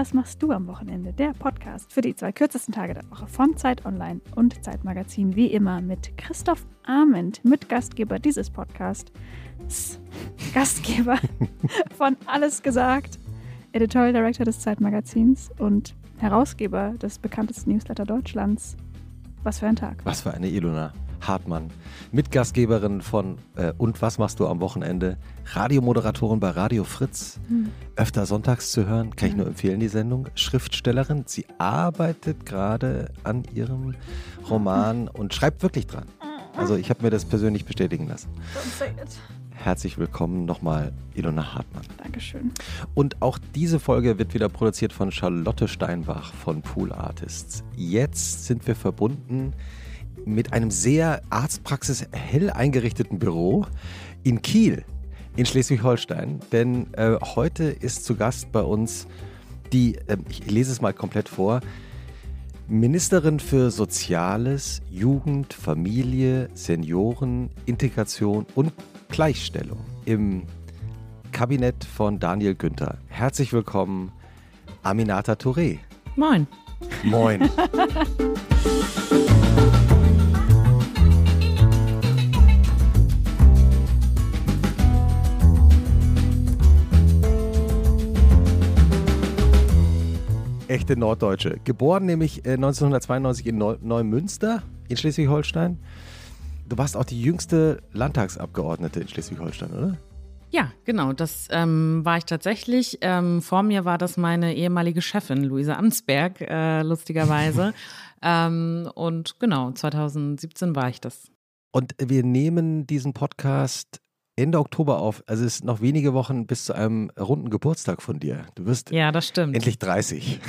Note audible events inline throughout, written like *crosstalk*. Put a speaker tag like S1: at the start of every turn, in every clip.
S1: was machst du am Wochenende? Der Podcast für die zwei kürzesten Tage der Woche von Zeit Online und Zeitmagazin, wie immer mit Christoph Arment, Mitgastgeber dieses Podcasts, Gastgeber *laughs* von Alles gesagt, Editorial Director des Zeitmagazins und Herausgeber des bekanntesten Newsletter Deutschlands. Was für ein Tag.
S2: Was für eine Ilona. Hartmann, Mitgastgeberin von äh, Und was machst du am Wochenende? Radiomoderatorin bei Radio Fritz, hm. öfter sonntags zu hören, kann ich nur empfehlen, die Sendung. Schriftstellerin, sie arbeitet gerade an ihrem Roman und schreibt wirklich dran. Also ich habe mir das persönlich bestätigen lassen. Herzlich willkommen nochmal, Ilona Hartmann.
S1: Dankeschön.
S2: Und auch diese Folge wird wieder produziert von Charlotte Steinbach von Pool Artists. Jetzt sind wir verbunden mit einem sehr Arztpraxis hell eingerichteten Büro in Kiel in Schleswig-Holstein. Denn äh, heute ist zu Gast bei uns die, äh, ich lese es mal komplett vor, Ministerin für Soziales, Jugend, Familie, Senioren, Integration und Gleichstellung im Kabinett von Daniel Günther. Herzlich willkommen, Aminata Touré.
S3: Moin.
S2: Moin. *laughs* echte Norddeutsche. Geboren nämlich 1992 äh, in Neumünster in Schleswig-Holstein. Du warst auch die jüngste Landtagsabgeordnete in Schleswig-Holstein, oder?
S3: Ja, genau, das ähm, war ich tatsächlich. Ähm, vor mir war das meine ehemalige Chefin, Luise Amsberg, äh, lustigerweise. *laughs* ähm, und genau, 2017 war ich das.
S2: Und wir nehmen diesen Podcast Ende Oktober auf. Also es sind noch wenige Wochen bis zu einem runden Geburtstag von dir. Du wirst
S3: ja, das stimmt.
S2: endlich 30.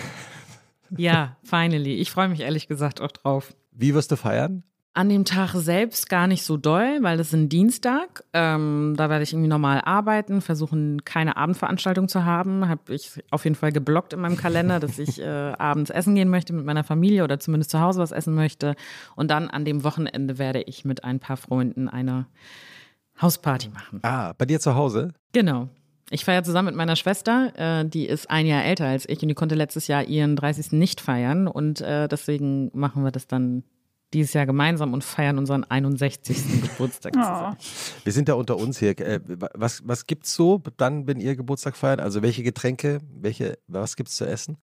S3: Ja, finally. Ich freue mich ehrlich gesagt auch drauf.
S2: Wie wirst du feiern?
S3: An dem Tag selbst gar nicht so doll, weil es ist ein Dienstag. Ähm, da werde ich irgendwie normal arbeiten, versuchen keine Abendveranstaltung zu haben. Habe ich auf jeden Fall geblockt in meinem Kalender, dass ich äh, *laughs* abends essen gehen möchte mit meiner Familie oder zumindest zu Hause was essen möchte. Und dann an dem Wochenende werde ich mit ein paar Freunden eine Hausparty machen.
S2: Ah, bei dir zu Hause?
S3: Genau. Ich feiere zusammen mit meiner Schwester, äh, die ist ein Jahr älter als ich und die konnte letztes Jahr ihren 30. nicht feiern und äh, deswegen machen wir das dann dieses Jahr gemeinsam und feiern unseren 61. *laughs* Geburtstag zusammen.
S2: Oh. Wir sind da unter uns hier. Äh, was, was gibt's so dann, wenn ihr Geburtstag feiert? Also welche Getränke, welche, was gibt's zu essen?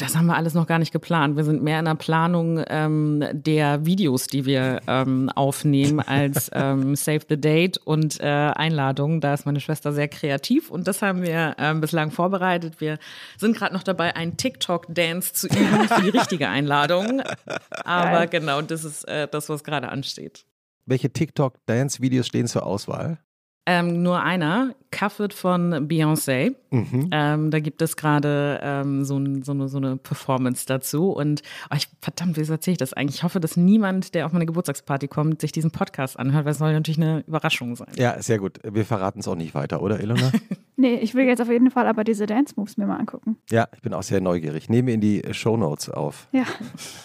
S3: Das haben wir alles noch gar nicht geplant. Wir sind mehr in der Planung ähm, der Videos, die wir ähm, aufnehmen, als *laughs* ähm, Save the Date und äh, Einladungen. Da ist meine Schwester sehr kreativ und das haben wir ähm, bislang vorbereitet. Wir sind gerade noch dabei, einen TikTok-Dance zu üben *laughs* für die richtige Einladung. Aber genau, das ist äh, das, was gerade ansteht.
S2: Welche TikTok-Dance-Videos stehen zur Auswahl?
S3: Ähm, nur einer, Cuffed von Beyoncé. Mhm. Ähm, da gibt es gerade ähm, so, so, eine, so, eine, Performance dazu. Und oh, ich, verdammt, wie erzähle ich das eigentlich? Ich hoffe, dass niemand, der auf meine Geburtstagsparty kommt, sich diesen Podcast anhört, weil es soll natürlich eine Überraschung sein.
S2: Ja, sehr gut. Wir verraten es auch nicht weiter, oder, Ilona? *laughs*
S1: nee, ich will jetzt auf jeden Fall aber diese Dance Moves mir mal angucken.
S2: Ja, ich bin auch sehr neugierig. Nehme in die Show Notes auf.
S1: Ja.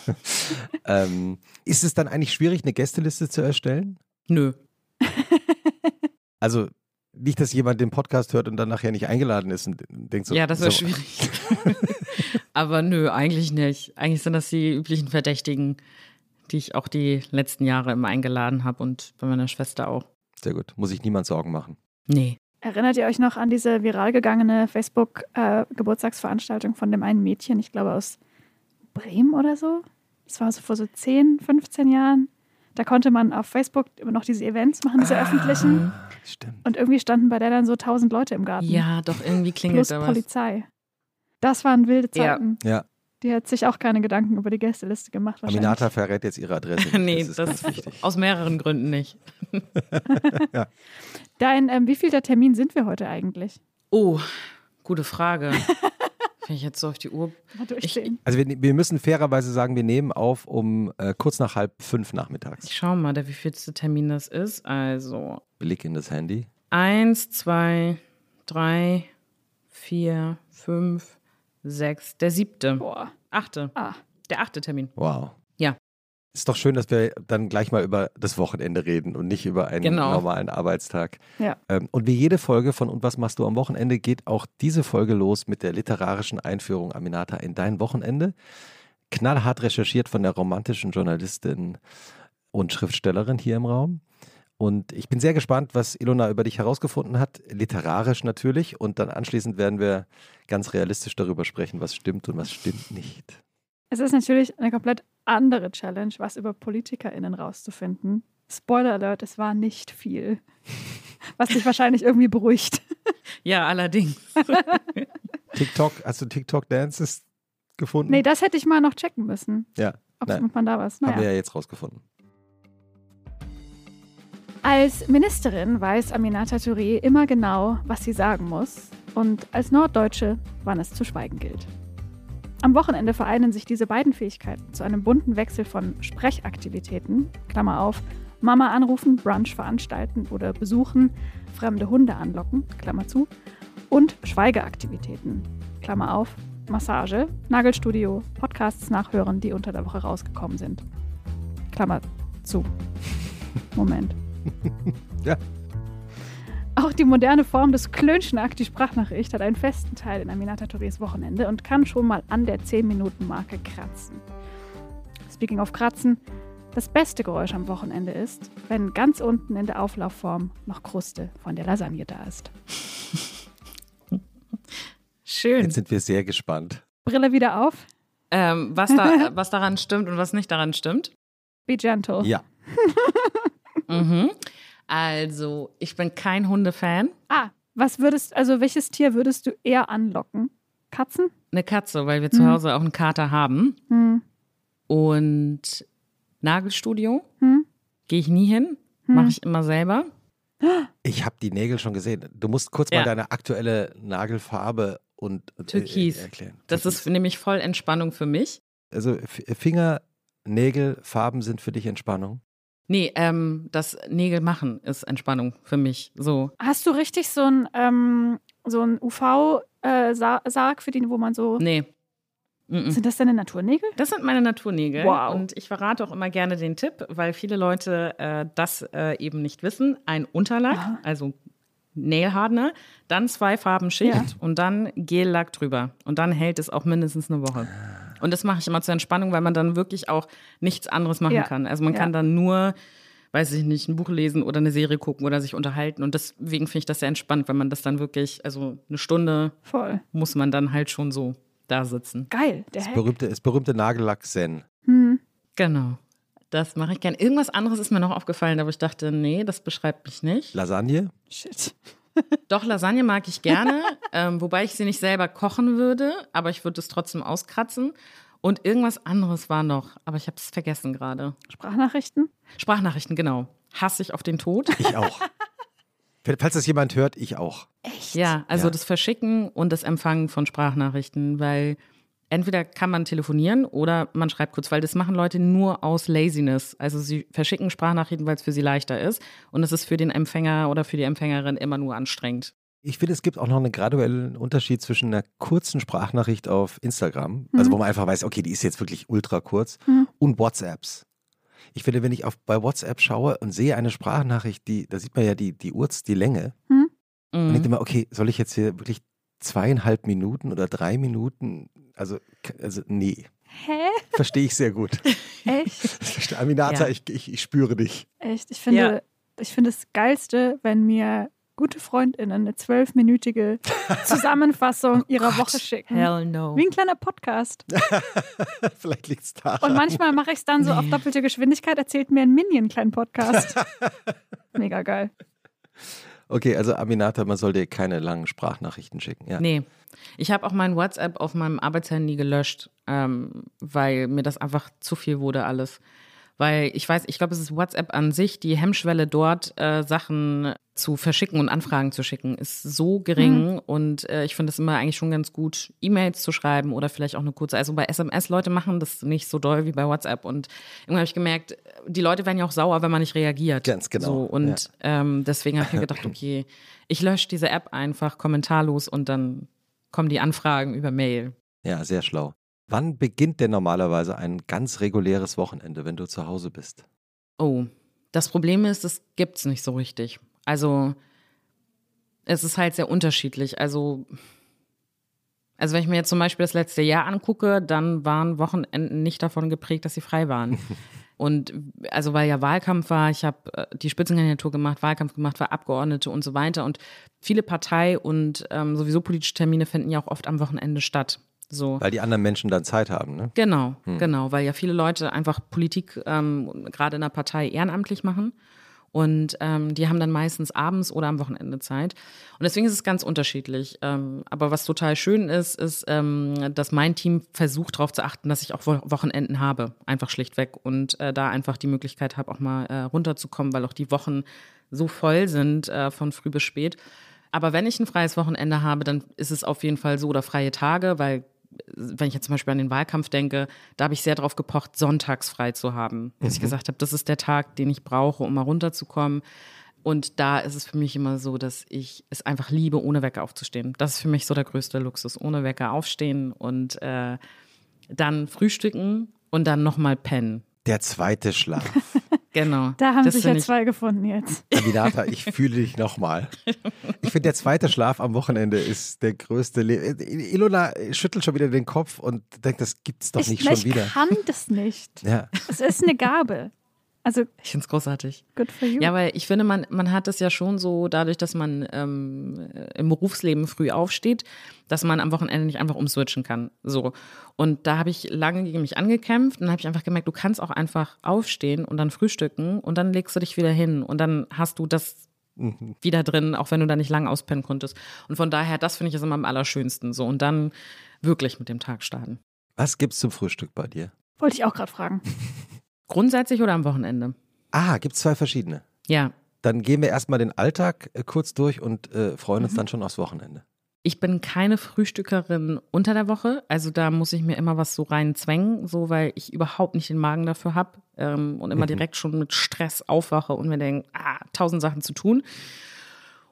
S1: *laughs*
S2: Ähm, ist es dann eigentlich schwierig, eine Gästeliste zu erstellen?
S3: Nö. *laughs*
S2: Also nicht, dass jemand den Podcast hört und dann nachher nicht eingeladen ist und denkt so.
S3: Ja, das wäre so. schwierig. *laughs* Aber nö, eigentlich nicht. Eigentlich sind das die üblichen Verdächtigen, die ich auch die letzten Jahre immer eingeladen habe und bei meiner Schwester auch.
S2: Sehr gut. Muss sich niemand Sorgen machen.
S3: Nee.
S1: Erinnert ihr euch noch an diese viral gegangene Facebook-Geburtstagsveranstaltung äh, von dem einen Mädchen, ich glaube aus Bremen oder so? Das war so vor so 10, 15 Jahren. Da konnte man auf Facebook immer noch diese Events machen, diese ah, öffentlichen.
S2: Stimmt.
S1: Und irgendwie standen bei der dann so tausend Leute im Garten.
S3: Ja, doch, irgendwie klingelt
S1: Plus
S3: da was.
S1: Polizei. Das waren wilde Zeiten.
S2: Ja. ja.
S1: Die hat sich auch keine Gedanken über die Gästeliste gemacht.
S2: Aminata verrät jetzt ihre Adresse. *laughs*
S3: nee, das ist das wichtig. aus mehreren Gründen nicht. *laughs* *laughs*
S1: ja. Dein, ähm, wie viel der Termin sind wir heute eigentlich?
S3: Oh, gute Frage. Wenn ich jetzt so auf die Uhr.
S2: Ich, also wir, wir, müssen fairerweise sagen, wir nehmen auf um äh, kurz nach halb fünf nachmittags.
S3: Ich schau mal, der wievielste Termin das ist. Also.
S2: Blick in das Handy.
S3: Eins, zwei, drei, vier, fünf, sechs. Der siebte.
S1: Boah.
S3: Achte.
S1: Ah.
S3: Der achte Termin.
S2: Wow.
S3: Ja.
S2: Ist doch schön, dass wir dann gleich mal über das Wochenende reden und nicht über einen
S3: Genau.
S2: normalen Arbeitstag.
S1: Ja.
S2: Ähm, und wie jede Folge von Und was machst du am Wochenende geht auch diese Folge los mit der literarischen Einführung Aminata in dein Wochenende. Knallhart recherchiert von der romantischen Journalistin und Schriftstellerin hier im Raum. Und ich bin sehr gespannt, was Ilona über dich herausgefunden hat, literarisch natürlich. Und dann anschließend werden wir ganz realistisch darüber sprechen, was stimmt und was stimmt nicht.
S1: Es ist natürlich eine komplett andere Challenge, was über PolitikerInnen rauszufinden. Spoiler Alert, es war nicht viel. *laughs* Was dich wahrscheinlich irgendwie beruhigt. *laughs*
S3: Ja, allerdings. *laughs*
S2: TikTok, hast du TikTok Dances gefunden?
S1: Nee, das hätte ich mal noch checken müssen.
S2: ja,
S1: Ob
S2: Nein.
S1: man da was.
S2: haben
S1: Naja.
S2: wir ja jetzt rausgefunden.
S1: Als Ministerin weiß Aminata Touré immer genau, was sie sagen muss. Und als Norddeutsche, wann es zu schweigen gilt. Am Wochenende vereinen sich diese beiden Fähigkeiten zu einem bunten Wechsel von Sprechaktivitäten, Klammer auf, Mama anrufen, Brunch veranstalten oder besuchen, fremde Hunde anlocken, Klammer zu, und Schweigeaktivitäten, Klammer auf, Massage, Nagelstudio, Podcasts nachhören, die unter der Woche rausgekommen sind. Klammer zu. Moment. *laughs*
S2: Ja.
S1: Auch die moderne Form des Klönschnack, die Sprachnachricht, hat einen festen Teil in Aminata Tourés Wochenende und kann schon mal an der 10-Minuten-Marke kratzen. Speaking of Kratzen, das beste Geräusch am Wochenende ist, wenn ganz unten in der Auflaufform noch Kruste von der Lasagne da ist.
S3: Schön.
S2: Jetzt sind wir sehr gespannt.
S1: Brille wieder auf.
S3: Ähm, was, da, *laughs* was daran stimmt und was nicht daran stimmt.
S1: Be gentle.
S2: Ja,
S3: Mhm. Also, ich bin kein Hundefan.
S1: Ah, was würdest, also welches Tier würdest du eher anlocken? Katzen?
S3: Eine Katze, weil wir zu
S1: Hm.
S3: Hause auch einen Kater haben.
S1: Hm.
S3: Und Nagelstudio
S1: Hm.
S3: gehe ich nie hin.
S1: Hm.
S3: Mache ich immer selber. *gasps*
S2: ich habe die Nägel schon gesehen. Du musst kurz mal
S3: Ja.
S2: deine aktuelle Nagelfarbe und äh,
S3: Türkis.
S2: äh, erklären.
S3: Das
S2: Türkis.
S3: ist nämlich voll Entspannung für mich.
S2: also Finger, Nägel, Farben sind für dich Entspannung.
S3: Nee, ähm, das Nägel machen ist Entspannung für mich. So.
S1: Hast du richtig so ein, ähm, so ein UV-Sarg für den, wo man so.
S3: Nee. Mhm.
S1: Sind das deine Naturnägel?
S3: Das sind meine Naturnägel.
S1: Wow.
S3: Und ich verrate auch immer gerne den Tipp, weil viele Leute äh, das äh, eben nicht wissen. Ein Unterlack,
S1: Aha.
S3: also Nail Hardener, dann zwei Farben Schicht
S1: Ja.
S3: und dann Gellack drüber. Und dann hält es auch mindestens eine Woche. Und das mache ich immer zur Entspannung, weil man dann wirklich auch nichts anderes machen
S1: Ja.
S3: kann. Also man
S1: Ja.
S3: kann dann nur, weiß ich nicht, ein Buch lesen oder eine Serie gucken oder sich unterhalten. Und deswegen finde ich das sehr entspannt, wenn man das dann wirklich, also eine Stunde
S1: Voll.
S3: muss man dann halt schon so da sitzen.
S1: Geil, der
S2: Das berühmte, das berühmte Nagellack Zen.
S1: Hm.
S3: Genau. Das mache ich gern. Irgendwas anderes ist mir noch aufgefallen, aber ich dachte, nee, das beschreibt mich nicht.
S2: Lasagne?
S1: Shit.
S3: Doch, Lasagne mag ich gerne, *laughs* ähm, wobei ich sie nicht selber kochen würde, aber ich würde es trotzdem auskratzen. Und irgendwas anderes war noch, aber ich habe es vergessen gerade.
S1: Sprachnachrichten?
S3: Sprachnachrichten, genau. Hasse ich auf den Tod.
S2: Ich auch. *laughs* Falls das jemand hört, ich auch.
S1: Echt?
S3: Ja, also
S2: Ja.
S3: das Verschicken und das Empfangen von Sprachnachrichten, weil entweder kann man telefonieren oder man schreibt kurz, weil das machen Leute nur aus Laziness. Also sie verschicken Sprachnachrichten, weil es für sie leichter ist und es ist für den Empfänger oder für die Empfängerin immer nur anstrengend.
S2: Ich finde, es gibt auch noch einen graduellen Unterschied zwischen einer kurzen Sprachnachricht auf Instagram, also wo man einfach weiß, okay, die ist jetzt wirklich ultra kurz,
S1: Mhm.
S2: und WhatsApps. Ich finde, wenn ich auf, bei WhatsApp schaue und sehe eine Sprachnachricht, die, da sieht man ja die, die Urz, die Länge, und
S3: Mhm.
S2: denkt immer, okay, soll ich jetzt hier wirklich zweieinhalb Minuten oder drei Minuten, also, also nee,
S1: Hä?
S2: verstehe ich sehr gut. *laughs* *laughs*
S1: Echt?
S2: Aminata,
S3: Ja.
S2: ich, ich, ich spüre dich.
S1: Echt? Ich finde,
S3: Ja.
S1: ich finde das Geilste, wenn mir gute FreundInnen eine zwölfminütige *laughs* Zusammenfassung ihrer
S2: Gott.
S1: Woche schicken.
S3: Hell no.
S1: Wie ein kleiner Podcast.
S2: Vielleicht liegt es da.
S1: Und manchmal mache ich es dann so auf doppelte Geschwindigkeit, erzählt mir ein Minion einen kleinen Podcast. Mega geil.
S2: Okay, also Aminata, man soll dir keine langen Sprachnachrichten schicken. Ja.
S3: Nee. Ich habe auch mein WhatsApp auf meinem Arbeitshandy gelöscht, ähm, weil mir das einfach zu viel wurde alles. Weil ich weiß, ich glaube, es ist WhatsApp an sich, die Hemmschwelle dort, äh, Sachen zu verschicken und Anfragen zu schicken, ist so gering. Und äh, ich finde es immer eigentlich schon ganz gut, E-Mails zu schreiben oder vielleicht auch eine kurze. Also bei SMS, Leute machen das nicht so doll wie bei WhatsApp. Und irgendwann habe ich gemerkt, die Leute werden ja auch sauer, wenn man nicht reagiert.
S2: Ganz genau,
S3: So, und ähm, deswegen habe ich mir *laughs* gedacht, okay, ich lösche diese App einfach kommentarlos und dann kommen die Anfragen über Mail.
S2: Ja, sehr schlau. Wann beginnt denn normalerweise ein ganz reguläres Wochenende, wenn du zu Hause bist?
S3: Oh, das Problem ist, es gibt's nicht so richtig. Also es ist halt sehr unterschiedlich. Also also wenn ich mir jetzt zum Beispiel das letzte Jahr angucke, dann waren Wochenenden nicht davon geprägt, dass sie frei waren. *laughs* Und also weil ja Wahlkampf war, ich habe äh, die Spitzenkandidatur gemacht, Wahlkampf gemacht, war Abgeordnete und so weiter. Und viele Partei- und ähm, sowieso politische Termine finden ja auch oft am Wochenende statt. So.
S2: Weil die anderen Menschen dann Zeit haben, ne?
S3: Genau, hm. genau, weil ja viele Leute einfach Politik ähm, gerade in der Partei ehrenamtlich machen. Und ähm, die haben dann meistens abends oder am Wochenende Zeit. Und deswegen ist es ganz unterschiedlich. Ähm, aber was total schön ist, ist, ähm, dass mein Team versucht darauf zu achten, dass ich auch Wochenenden habe. Einfach schlichtweg. Und äh, da einfach die Möglichkeit habe, auch mal äh, runterzukommen, weil auch die Wochen so voll sind äh, von früh bis spät. Aber wenn ich ein freies Wochenende habe, dann ist es auf jeden Fall so oder freie Tage, weil wenn ich jetzt zum Beispiel an den Wahlkampf denke, da habe ich sehr darauf gepocht, sonntags frei zu haben. Dass mhm. ich gesagt habe, das ist der Tag, den ich brauche, um mal runterzukommen. Und da ist es für mich immer so, dass ich es einfach liebe, ohne Wecker aufzustehen. Das ist für mich so der größte Luxus. Ohne Wecker aufstehen und äh, dann frühstücken und dann nochmal pennen.
S2: Der zweite Schlaf. *laughs*
S3: Genau.
S1: Da haben sich ja zwei gefunden jetzt.
S2: Aminata, ich fühle dich nochmal. Ich finde, der zweite Schlaf am Wochenende ist der größte. Le Ilona schüttelt schon wieder den Kopf und denkt, das gibt's doch nicht
S1: ich,
S2: schon wieder.
S1: Ich kann das nicht.
S2: Ja.
S1: Es ist eine Gabe. Also
S3: ich finde es großartig.
S1: Good for you.
S3: Ja, weil ich finde, man, man hat es ja schon so, dadurch, dass man ähm, im Berufsleben früh aufsteht, dass man am Wochenende nicht einfach umswitchen kann. So. Und da habe ich lange gegen mich angekämpft und habe ich einfach gemerkt, du kannst auch einfach aufstehen und dann frühstücken und dann legst du dich wieder hin und dann hast du das mhm. wieder drin, auch wenn du da nicht lang auspennen konntest. Und von daher, das finde ich ist immer am allerschönsten. So. Und dann wirklich mit dem Tag starten.
S2: Was gibt's zum Frühstück bei dir?
S1: Wollte ich auch gerade fragen. *laughs*
S3: Grundsätzlich oder am Wochenende?
S2: Ah, gibt es zwei verschiedene.
S3: Ja.
S2: Dann gehen wir erstmal den Alltag äh, kurz durch und äh, freuen uns mhm. dann schon aufs Wochenende.
S3: Ich bin keine Frühstückerin unter der Woche. Also da muss ich mir immer was so reinzwängen, so weil ich überhaupt nicht den Magen dafür habe ähm, und immer mhm. direkt schon mit Stress aufwache und mir denke, ah, tausend Sachen zu tun.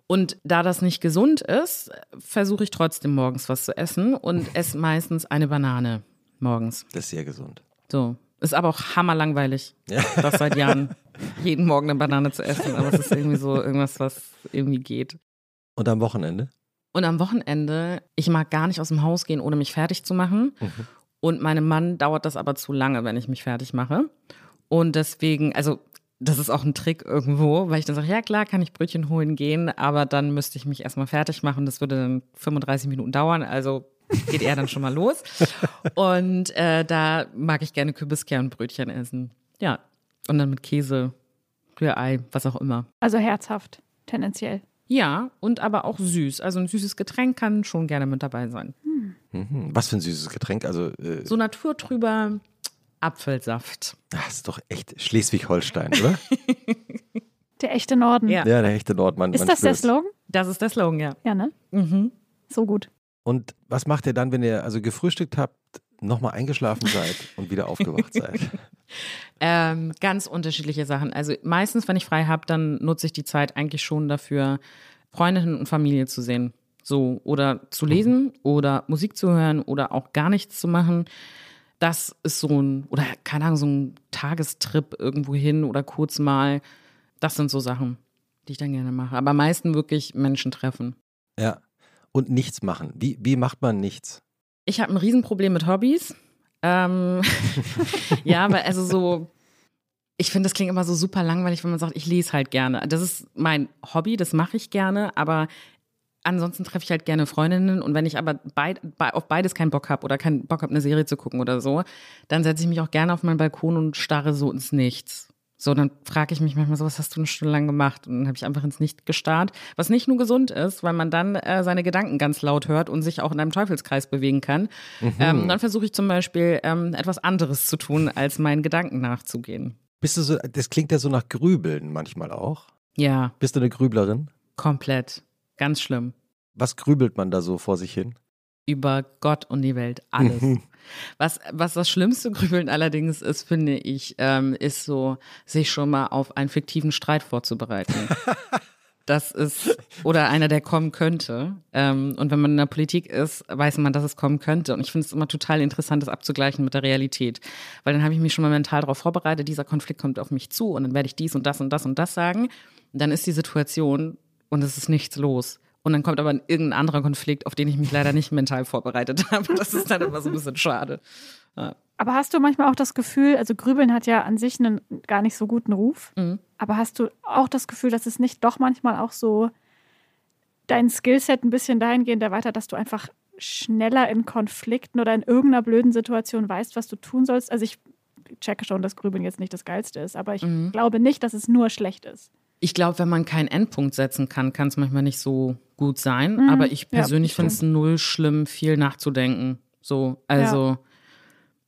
S3: Und da das nicht gesund ist, versuche ich trotzdem morgens was zu essen und *laughs* esse meistens eine Banane morgens.
S2: Das ist sehr gesund.
S3: So. Ist aber auch hammerlangweilig, ja. das seit Jahren jeden Morgen eine Banane zu essen. Aber es ist irgendwie so irgendwas, was irgendwie geht.
S2: Und am Wochenende?
S3: Und am Wochenende, ich mag gar nicht aus dem Haus gehen, ohne mich fertig zu machen. Mhm. Und meinem Mann dauert das aber zu lange, wenn ich mich fertig mache. Und deswegen, also das ist auch ein Trick irgendwo, weil ich dann sage, ja klar, kann ich Brötchen holen gehen, aber dann müsste ich mich erstmal fertig machen. Das würde dann 35 Minuten dauern. Also geht er dann schon mal los. Und äh, da mag ich gerne Kürbiskernbrötchen essen. Ja. Und dann mit Käse, Rührei, was auch immer.
S1: Also herzhaft, tendenziell.
S3: Ja, und aber auch süß. Also ein süßes Getränk kann schon gerne mit dabei sein.
S2: Hm. Mhm. Was für ein süßes Getränk? Also
S3: äh so naturtrüber Apfelsaft.
S2: Das ist doch echt Schleswig-Holstein, oder? *laughs*
S1: der echte Norden.
S2: Ja, ja der echte Norden.
S1: ist man das spürt's. der Slogan?
S3: Das ist der Slogan, ja.
S1: Ja, ne?
S3: Mhm.
S1: So gut.
S2: Und was macht ihr dann, wenn ihr also gefrühstückt habt, nochmal eingeschlafen seid und wieder aufgewacht *laughs* seid?
S3: ähm, ganz unterschiedliche Sachen. Also meistens, wenn ich frei habe, dann nutze ich die Zeit eigentlich schon dafür, Freundinnen und Familie zu sehen. So, oder zu lesen mhm. oder Musik zu hören oder auch gar nichts zu machen. Das ist so ein, oder keine Ahnung, so ein Tagestrip irgendwo hin oder kurz mal. Das sind so Sachen, die ich dann gerne mache. Aber meistens wirklich Menschen treffen.
S2: Ja und nichts machen. Wie, wie macht man nichts?
S3: Ich habe ein Riesenproblem mit Hobbys. Ähm, *laughs* ja, weil also so, ich finde, das klingt immer so super langweilig, wenn man sagt, ich lese halt gerne. Das ist mein Hobby, das mache ich gerne, aber ansonsten treffe ich halt gerne Freundinnen und wenn ich aber beid, be auf beides keinen Bock habe oder keinen Bock habe, eine Serie zu gucken oder so, dann setze ich mich auch gerne auf meinen Balkon und starre so ins Nichts. So, dann frage ich mich manchmal so, was hast du eine Stunde lang gemacht? Und dann habe ich einfach ins Nicht gestarrt, was nicht nur gesund ist, weil man dann äh, seine Gedanken ganz laut hört und sich auch in einem Teufelskreis bewegen kann. Mhm. Ähm, dann versuche ich zum Beispiel ähm, etwas anderes zu tun, als meinen Gedanken nachzugehen.
S2: Bist du so, das klingt ja so nach Grübeln manchmal auch.
S3: Ja.
S2: Bist du eine Grüblerin?
S3: Komplett. Ganz schlimm.
S2: Was grübelt man da so vor sich hin?
S3: Über Gott und die Welt, alles. Was, was das schlimmste Grübeln allerdings ist, finde ich, ähm, ist so, sich schon mal auf einen fiktiven Streit vorzubereiten. *laughs* das ist, oder einer, der kommen könnte. Ähm, und wenn man in der Politik ist, weiß man, dass es kommen könnte. Und ich finde es immer total interessant, das abzugleichen mit der Realität. Weil dann habe ich mich schon mal mental darauf vorbereitet, dieser Konflikt kommt auf mich zu und dann werde ich dies und das und das und das sagen. Und dann ist die Situation und es ist nichts los. Und dann kommt aber irgendein anderer Konflikt, auf den ich mich leider nicht mental vorbereitet *laughs* habe. Das ist dann immer so ein bisschen schade.
S1: Ja. Aber hast du manchmal auch das Gefühl, also Grübeln hat ja an sich einen gar nicht so guten Ruf, mhm. aber hast du auch das Gefühl, dass es nicht doch manchmal auch so dein Skillset ein bisschen dahingehend erweitert, dass du einfach schneller in Konflikten oder in irgendeiner blöden Situation weißt, was du tun sollst? Also ich checke schon, dass Grübeln jetzt nicht das Geilste ist, aber ich mhm. glaube nicht, dass es nur schlecht ist.
S3: Ich glaube, wenn man keinen Endpunkt setzen kann, kann es manchmal nicht so gut sein. Mhm. Aber ich persönlich ja, finde es null schlimm, viel nachzudenken. So, also. Ja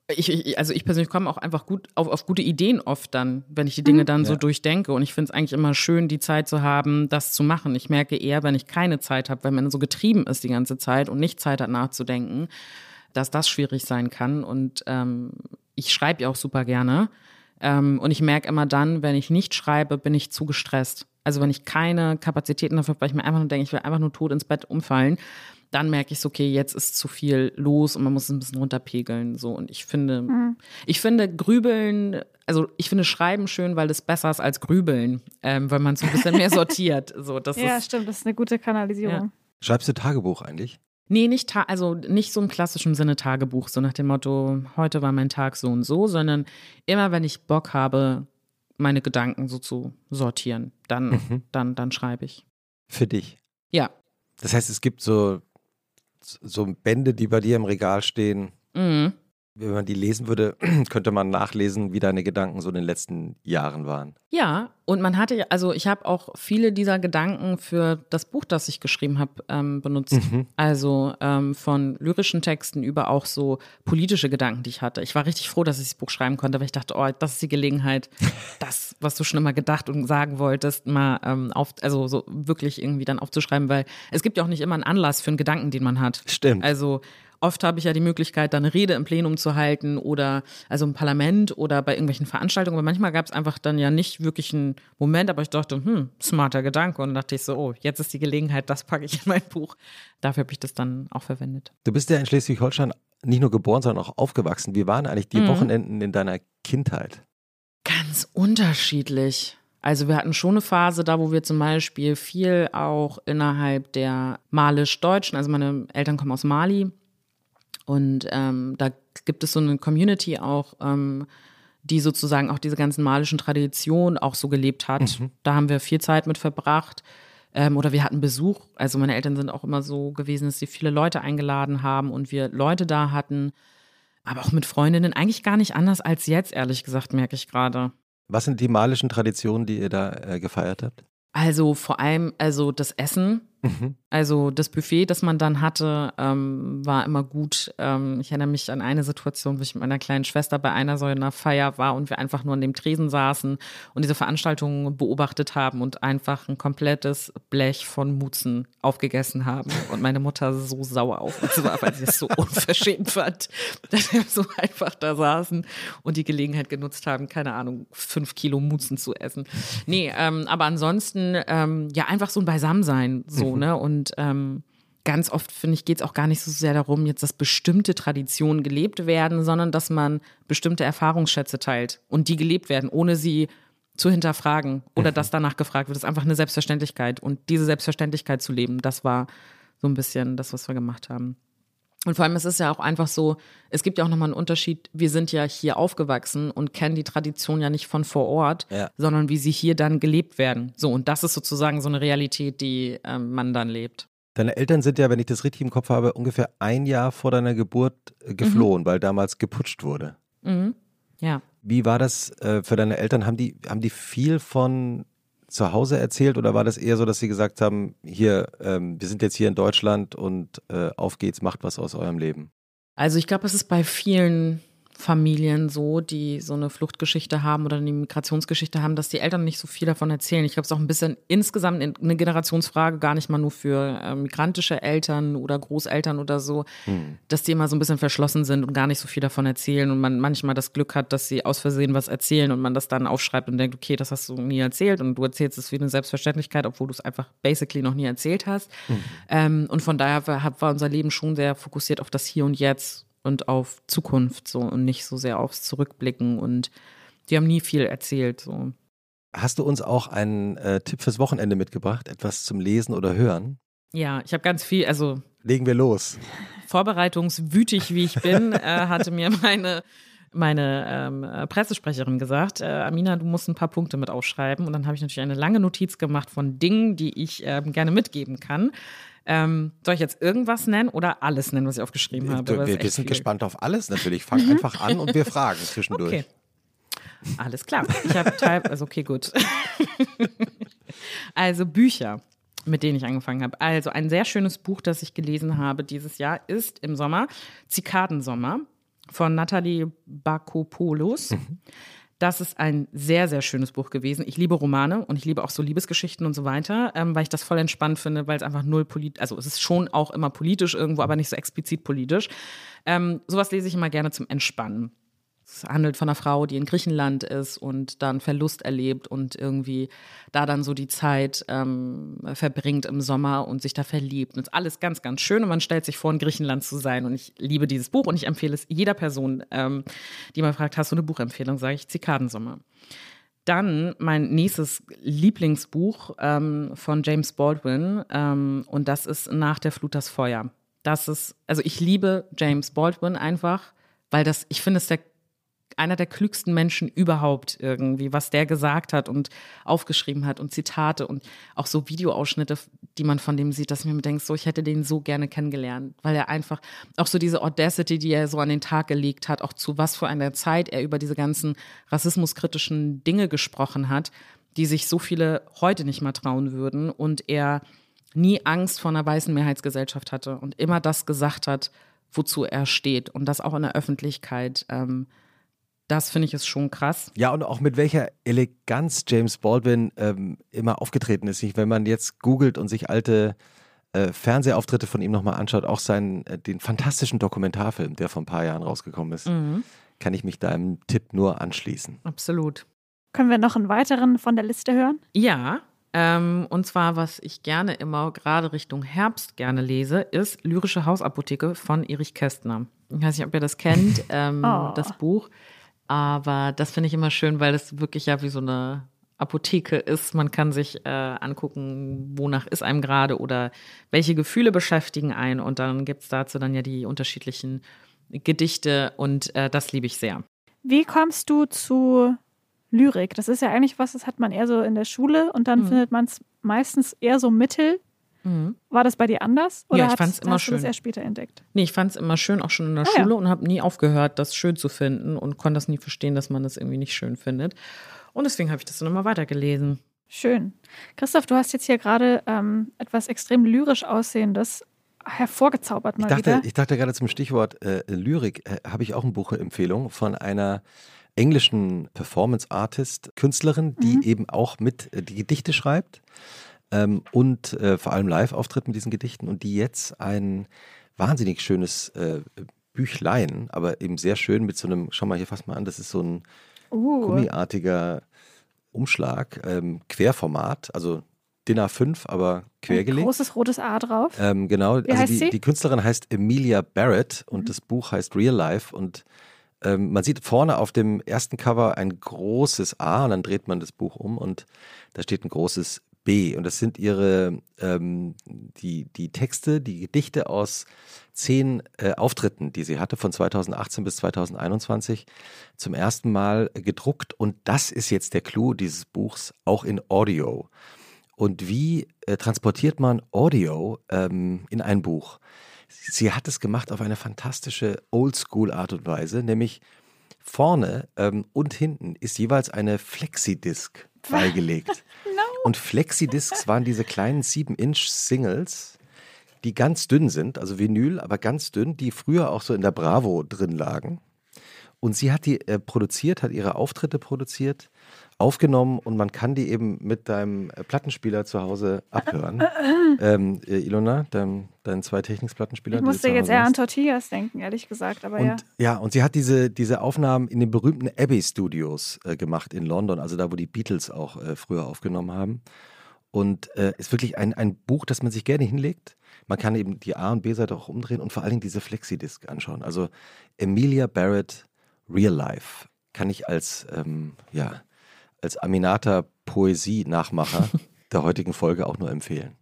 S3: ich, ich, also ich persönlich komme auch einfach gut auf, auf gute Ideen oft dann, wenn ich die Dinge mhm. dann ja. so durchdenke. Und ich finde es eigentlich immer schön, die Zeit zu haben, das zu machen. Ich merke eher, wenn ich keine Zeit habe, wenn man so getrieben ist die ganze Zeit und nicht Zeit hat nachzudenken, dass das schwierig sein kann. Und ähm, ich schreibe ja auch super gerne. Ähm, und ich merke immer dann, wenn ich nicht schreibe, bin ich zu gestresst. Also wenn ich keine Kapazitäten dafür habe, weil ich mir einfach nur denke, ich will einfach nur tot ins Bett umfallen, dann merke ich so, okay, jetzt ist zu viel los und man muss es ein bisschen runterpegeln. So. Und ich finde, mhm. ich finde Grübeln, also ich finde Schreiben schön, weil es besser ist als Grübeln, ähm, weil man so ein bisschen mehr *laughs* sortiert. So, das
S1: ja,
S3: ist,
S1: stimmt, das ist eine gute Kanalisierung. Ja.
S2: Schreibst du Tagebuch eigentlich?
S3: Nee, nicht, also nicht so im klassischen Sinne Tagebuch, so nach dem Motto, heute war mein Tag so und so, sondern immer, wenn ich Bock habe, meine Gedanken so zu sortieren, dann, mhm. dann, dann schreibe ich.
S2: Für dich?
S3: Ja.
S2: Das heißt, es gibt so so Bände, die bei dir im Regal stehen. Mhm. Wenn man die lesen würde, *clears throat* könnte man nachlesen, wie deine Gedanken so in den letzten Jahren waren.
S3: Ja, und man hatte, also ich habe auch viele dieser Gedanken für das Buch, das ich geschrieben habe, ähm, benutzt. Mhm. Also ähm, von lyrischen Texten über auch so politische Gedanken, die ich hatte. Ich war richtig froh, dass ich das Buch schreiben konnte, weil ich dachte, oh, das ist die Gelegenheit, *laughs* das, was du schon immer gedacht und sagen wolltest, mal ähm, auf, also so wirklich irgendwie dann aufzuschreiben, weil es gibt ja auch nicht immer einen Anlass für einen Gedanken, den man hat.
S2: Stimmt.
S3: Also Oft habe ich ja die Möglichkeit, da eine Rede im Plenum zu halten oder also im Parlament oder bei irgendwelchen Veranstaltungen. Aber manchmal gab es einfach dann ja nicht wirklich einen Moment, aber ich dachte, hm, smarter Gedanke. Und dann dachte ich so, oh, jetzt ist die Gelegenheit, das packe ich in mein Buch. Dafür habe ich das dann auch verwendet.
S2: Du bist ja in Schleswig-Holstein nicht nur geboren, sondern auch aufgewachsen. Wie waren eigentlich die mhm. Wochenenden in deiner Kindheit?
S3: Ganz unterschiedlich. Also wir hatten schon eine Phase da, wo wir zum Beispiel viel auch innerhalb der Malisch-Deutschen, also meine Eltern kommen aus Mali, und ähm, da gibt es so eine Community auch, ähm, die sozusagen auch diese ganzen malischen Traditionen auch so gelebt hat. Mhm. Da haben wir viel Zeit mit verbracht. Ähm, oder wir hatten Besuch. Also meine Eltern sind auch immer so gewesen, dass sie viele Leute eingeladen haben und wir Leute da hatten. Aber auch mit Freundinnen eigentlich gar nicht anders als jetzt, ehrlich gesagt, merke ich gerade.
S2: Was sind die malischen Traditionen, die ihr da äh, gefeiert habt?
S3: Also vor allem, also das Essen Mhm. Also das Buffet, das man dann hatte, ähm, war immer gut. Ähm, ich erinnere mich an eine Situation, wo ich mit meiner kleinen Schwester bei einer so einer Feier war und wir einfach nur an dem Tresen saßen und diese Veranstaltung beobachtet haben und einfach ein komplettes Blech von Mutzen aufgegessen haben. Und meine Mutter so sauer auf uns war, weil sie es so unverschämt fand, *laughs* dass wir so einfach da saßen und die Gelegenheit genutzt haben, keine Ahnung, fünf Kilo Mutzen zu essen. Nee, ähm, aber ansonsten, ähm, ja, einfach so ein Beisammensein, so, Mhm. Ne? Und ähm, ganz oft, finde ich, geht es auch gar nicht so sehr darum, jetzt, dass bestimmte Traditionen gelebt werden, sondern dass man bestimmte Erfahrungsschätze teilt und die gelebt werden, ohne sie zu hinterfragen oder mhm. dass danach gefragt wird. Das ist einfach eine Selbstverständlichkeit. Und diese Selbstverständlichkeit zu leben, das war so ein bisschen das, was wir gemacht haben. Und vor allem, es ist ja auch einfach so, es gibt ja auch nochmal einen Unterschied. Wir sind ja hier aufgewachsen und kennen die Tradition ja nicht von vor Ort, ja. sondern wie sie hier dann gelebt werden. So, und das ist sozusagen so eine Realität, die ähm, man dann lebt.
S2: Deine Eltern sind ja, wenn ich das richtig im Kopf habe, ungefähr ein Jahr vor deiner Geburt äh, geflohen, mhm. weil damals geputscht wurde.
S3: Mhm. Ja.
S2: Wie war das äh, für deine Eltern? Haben die, haben die viel von zu Hause erzählt oder war das eher so, dass sie gesagt haben, hier, ähm, wir sind jetzt hier in Deutschland und äh, auf geht's, macht was aus eurem Leben?
S3: Also ich glaube, es ist bei vielen Familien so, die so eine Fluchtgeschichte haben oder eine Migrationsgeschichte haben, dass die Eltern nicht so viel davon erzählen. Ich glaube, es ist auch ein bisschen insgesamt eine Generationsfrage, gar nicht mal nur für äh, migrantische Eltern oder Großeltern oder so, hm. dass die immer so ein bisschen verschlossen sind und gar nicht so viel davon erzählen und man manchmal das Glück hat, dass sie aus Versehen was erzählen und man das dann aufschreibt und denkt, okay, das hast du nie erzählt und du erzählst es wie eine Selbstverständlichkeit, obwohl du es einfach basically noch nie erzählt hast. Hm. Ähm, und von daher war, war unser Leben schon sehr fokussiert auf das Hier und Jetzt und auf Zukunft so und nicht so sehr aufs Zurückblicken und die haben nie viel erzählt so.
S2: Hast du uns auch einen äh, Tipp fürs Wochenende mitgebracht, etwas zum Lesen oder Hören?
S3: Ja, ich habe ganz viel, also
S2: legen wir los.
S3: Vorbereitungswütig wie ich bin, äh, hatte mir meine meine ähm, äh, Pressesprecherin gesagt, äh, Amina, du musst ein paar Punkte mit aufschreiben. Und dann habe ich natürlich eine lange Notiz gemacht von Dingen, die ich ähm, gerne mitgeben kann. Ähm, soll ich jetzt irgendwas nennen oder alles nennen, was ich aufgeschrieben habe?
S2: Wir, wir sind viel. gespannt auf alles natürlich. Fang mhm. einfach an und wir fragen *laughs* zwischendurch. Okay.
S3: Alles klar. Ich habe Teil, also okay, gut. *laughs* also Bücher, mit denen ich angefangen habe. Also ein sehr schönes Buch, das ich gelesen habe dieses Jahr, ist im Sommer Zikadensommer von Nathalie Bakopoulos. Mhm. Das ist ein sehr, sehr schönes Buch gewesen. Ich liebe Romane und ich liebe auch so Liebesgeschichten und so weiter, ähm, weil ich das voll entspannt finde, weil es einfach null politisch, also es ist schon auch immer politisch irgendwo, aber nicht so explizit politisch. Ähm, sowas lese ich immer gerne zum Entspannen. Es handelt von einer Frau, die in Griechenland ist und dann Verlust erlebt und irgendwie da dann so die Zeit ähm, verbringt im Sommer und sich da verliebt. Und ist alles ganz, ganz schön und man stellt sich vor, in Griechenland zu sein. Und ich liebe dieses Buch und ich empfehle es jeder Person, ähm, die mal fragt, hast du eine Buchempfehlung? Sage ich Zikadensommer. Dann mein nächstes Lieblingsbuch ähm, von James Baldwin ähm, und das ist Nach der Flut das Feuer. Das ist, also ich liebe James Baldwin einfach, weil das, ich finde es der einer der klügsten Menschen überhaupt irgendwie, was der gesagt hat und aufgeschrieben hat und Zitate und auch so Videoausschnitte, die man von dem sieht, dass ich mir denke, so, ich hätte den so gerne kennengelernt, weil er einfach auch so diese Audacity, die er so an den Tag gelegt hat, auch zu was für einer Zeit er über diese ganzen rassismuskritischen Dinge gesprochen hat, die sich so viele heute nicht mal trauen würden und er nie Angst vor einer weißen Mehrheitsgesellschaft hatte und immer das gesagt hat, wozu er steht und das auch in der Öffentlichkeit ähm, das finde ich ist schon krass.
S2: Ja, und auch mit welcher Eleganz James Baldwin ähm, immer aufgetreten ist. Wenn man jetzt googelt und sich alte äh, Fernsehauftritte von ihm nochmal anschaut, auch seinen, äh, den fantastischen Dokumentarfilm, der vor ein paar Jahren rausgekommen ist, mhm. kann ich mich deinem Tipp nur anschließen.
S3: Absolut.
S1: Können wir noch einen weiteren von der Liste hören?
S3: Ja, ähm, und zwar, was ich gerne immer gerade Richtung Herbst gerne lese, ist Lyrische Hausapotheke von Erich Kästner. Ich weiß nicht, ob ihr das kennt, *laughs* ähm, oh. das Buch. Aber das finde ich immer schön, weil es wirklich ja wie so eine Apotheke ist. Man kann sich äh, angucken, wonach ist einem gerade oder welche Gefühle beschäftigen einen. Und dann gibt es dazu dann ja die unterschiedlichen Gedichte und äh, das liebe ich sehr.
S1: Wie kommst du zu Lyrik? Das ist ja eigentlich was, das hat man eher so in der Schule und dann mhm. findet man es meistens eher so mittel. Mhm. War das bei dir anders?
S3: Oder ja, ich fand es immer schön.
S1: du das erst später entdeckt?
S3: Nee, ich fand es immer schön, auch schon in der ah, Schule ja. und habe nie aufgehört, das schön zu finden und konnte das nie verstehen, dass man das irgendwie nicht schön findet. Und deswegen habe ich das dann immer weitergelesen.
S1: Schön. Christoph, du hast jetzt hier gerade ähm, etwas extrem lyrisch aussehendes hervorgezaubert
S2: mal ich dachte, wieder. Ich dachte gerade zum Stichwort äh, Lyrik äh, habe ich auch eine Buchempfehlung von einer englischen Performance Artist, Künstlerin, die mhm. eben auch mit äh, die Gedichte schreibt ähm, und äh, vor allem Live-Auftritt mit diesen Gedichten und die jetzt ein wahnsinnig schönes äh, Büchlein, aber eben sehr schön mit so einem, schau mal hier fast mal an, das ist so ein uh. gummiartiger Umschlag, ähm, Querformat, also DIN A5, aber quergelegt. Ein
S1: großes rotes A drauf.
S2: Ähm, genau,
S1: Wie also
S2: die, die, Künstlerin heißt Emilia Barrett und mhm. das Buch heißt Real Life und ähm, man sieht vorne auf dem ersten Cover ein großes A und dann dreht man das Buch um und da steht ein großes B. Und das sind ihre, ähm, die, die Texte, die Gedichte aus zehn äh, Auftritten, die sie hatte von 2018 bis 2021, zum ersten Mal gedruckt. Und das ist jetzt der Clou dieses Buchs, auch in Audio. Und wie äh, transportiert man Audio ähm, in ein Buch? Sie hat es gemacht auf eine fantastische Oldschool-Art und Weise, nämlich vorne ähm, und hinten ist jeweils eine Flexidisc *laughs* beigelegt. Und Flexidiscs waren diese kleinen 7-Inch-Singles, die ganz dünn sind, also Vinyl, aber ganz dünn, die früher auch so in der Bravo drin lagen. Und sie hat die äh, produziert, hat ihre Auftritte produziert, aufgenommen und man kann die eben mit deinem äh, Plattenspieler zu Hause abhören. *clears throat* ähm, äh, Ilona, dein, dein zwei Technics-Plattenspieler.
S1: Ich musste jetzt eher an Tortillas denken, ehrlich gesagt, aber
S2: Und
S1: ja.
S2: ja. und sie hat diese, diese Aufnahmen in den berühmten Abbey Studios äh, gemacht in London, also da, wo die Beatles auch äh, früher aufgenommen haben. Und äh, ist wirklich ein, ein Buch, das man sich gerne hinlegt. Man kann eben die A- und B-Seite auch umdrehen und vor allen Dingen diese Flexidisc anschauen. Also Emilia Barrett Real Life kann ich als, ähm, ja, als Aminata Poesie-Nachmacher *laughs* der heutigen Folge auch nur empfehlen.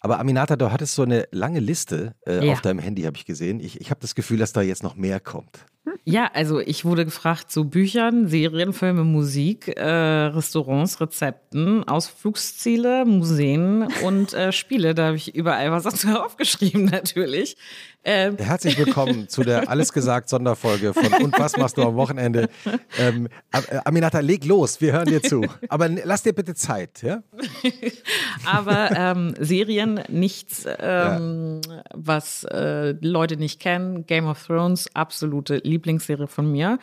S2: Aber Aminata, du hattest so eine lange Liste äh,
S3: Ja.
S2: auf deinem Handy, habe ich gesehen. Ich, ich habe das Gefühl, dass da jetzt noch mehr kommt.
S3: Ja, also ich wurde gefragt zu Büchern, Serien, Filme, Musik, äh, Restaurants, Rezepten, Ausflugsziele, Museen und äh, Spiele. Da habe ich überall was dazu *laughs* aufgeschrieben, natürlich. Ähm,
S2: Herzlich willkommen zu der Alles gesagt Sonderfolge von Und was machst du am Wochenende? Ähm, äh, Aminata, leg los, wir hören dir zu. Aber lass dir bitte Zeit, ja? *laughs*
S3: aber ähm, Serien, nichts, ähm, was äh, Leute nicht kennen. Game of Thrones, absolute Lieblingsserie von mir,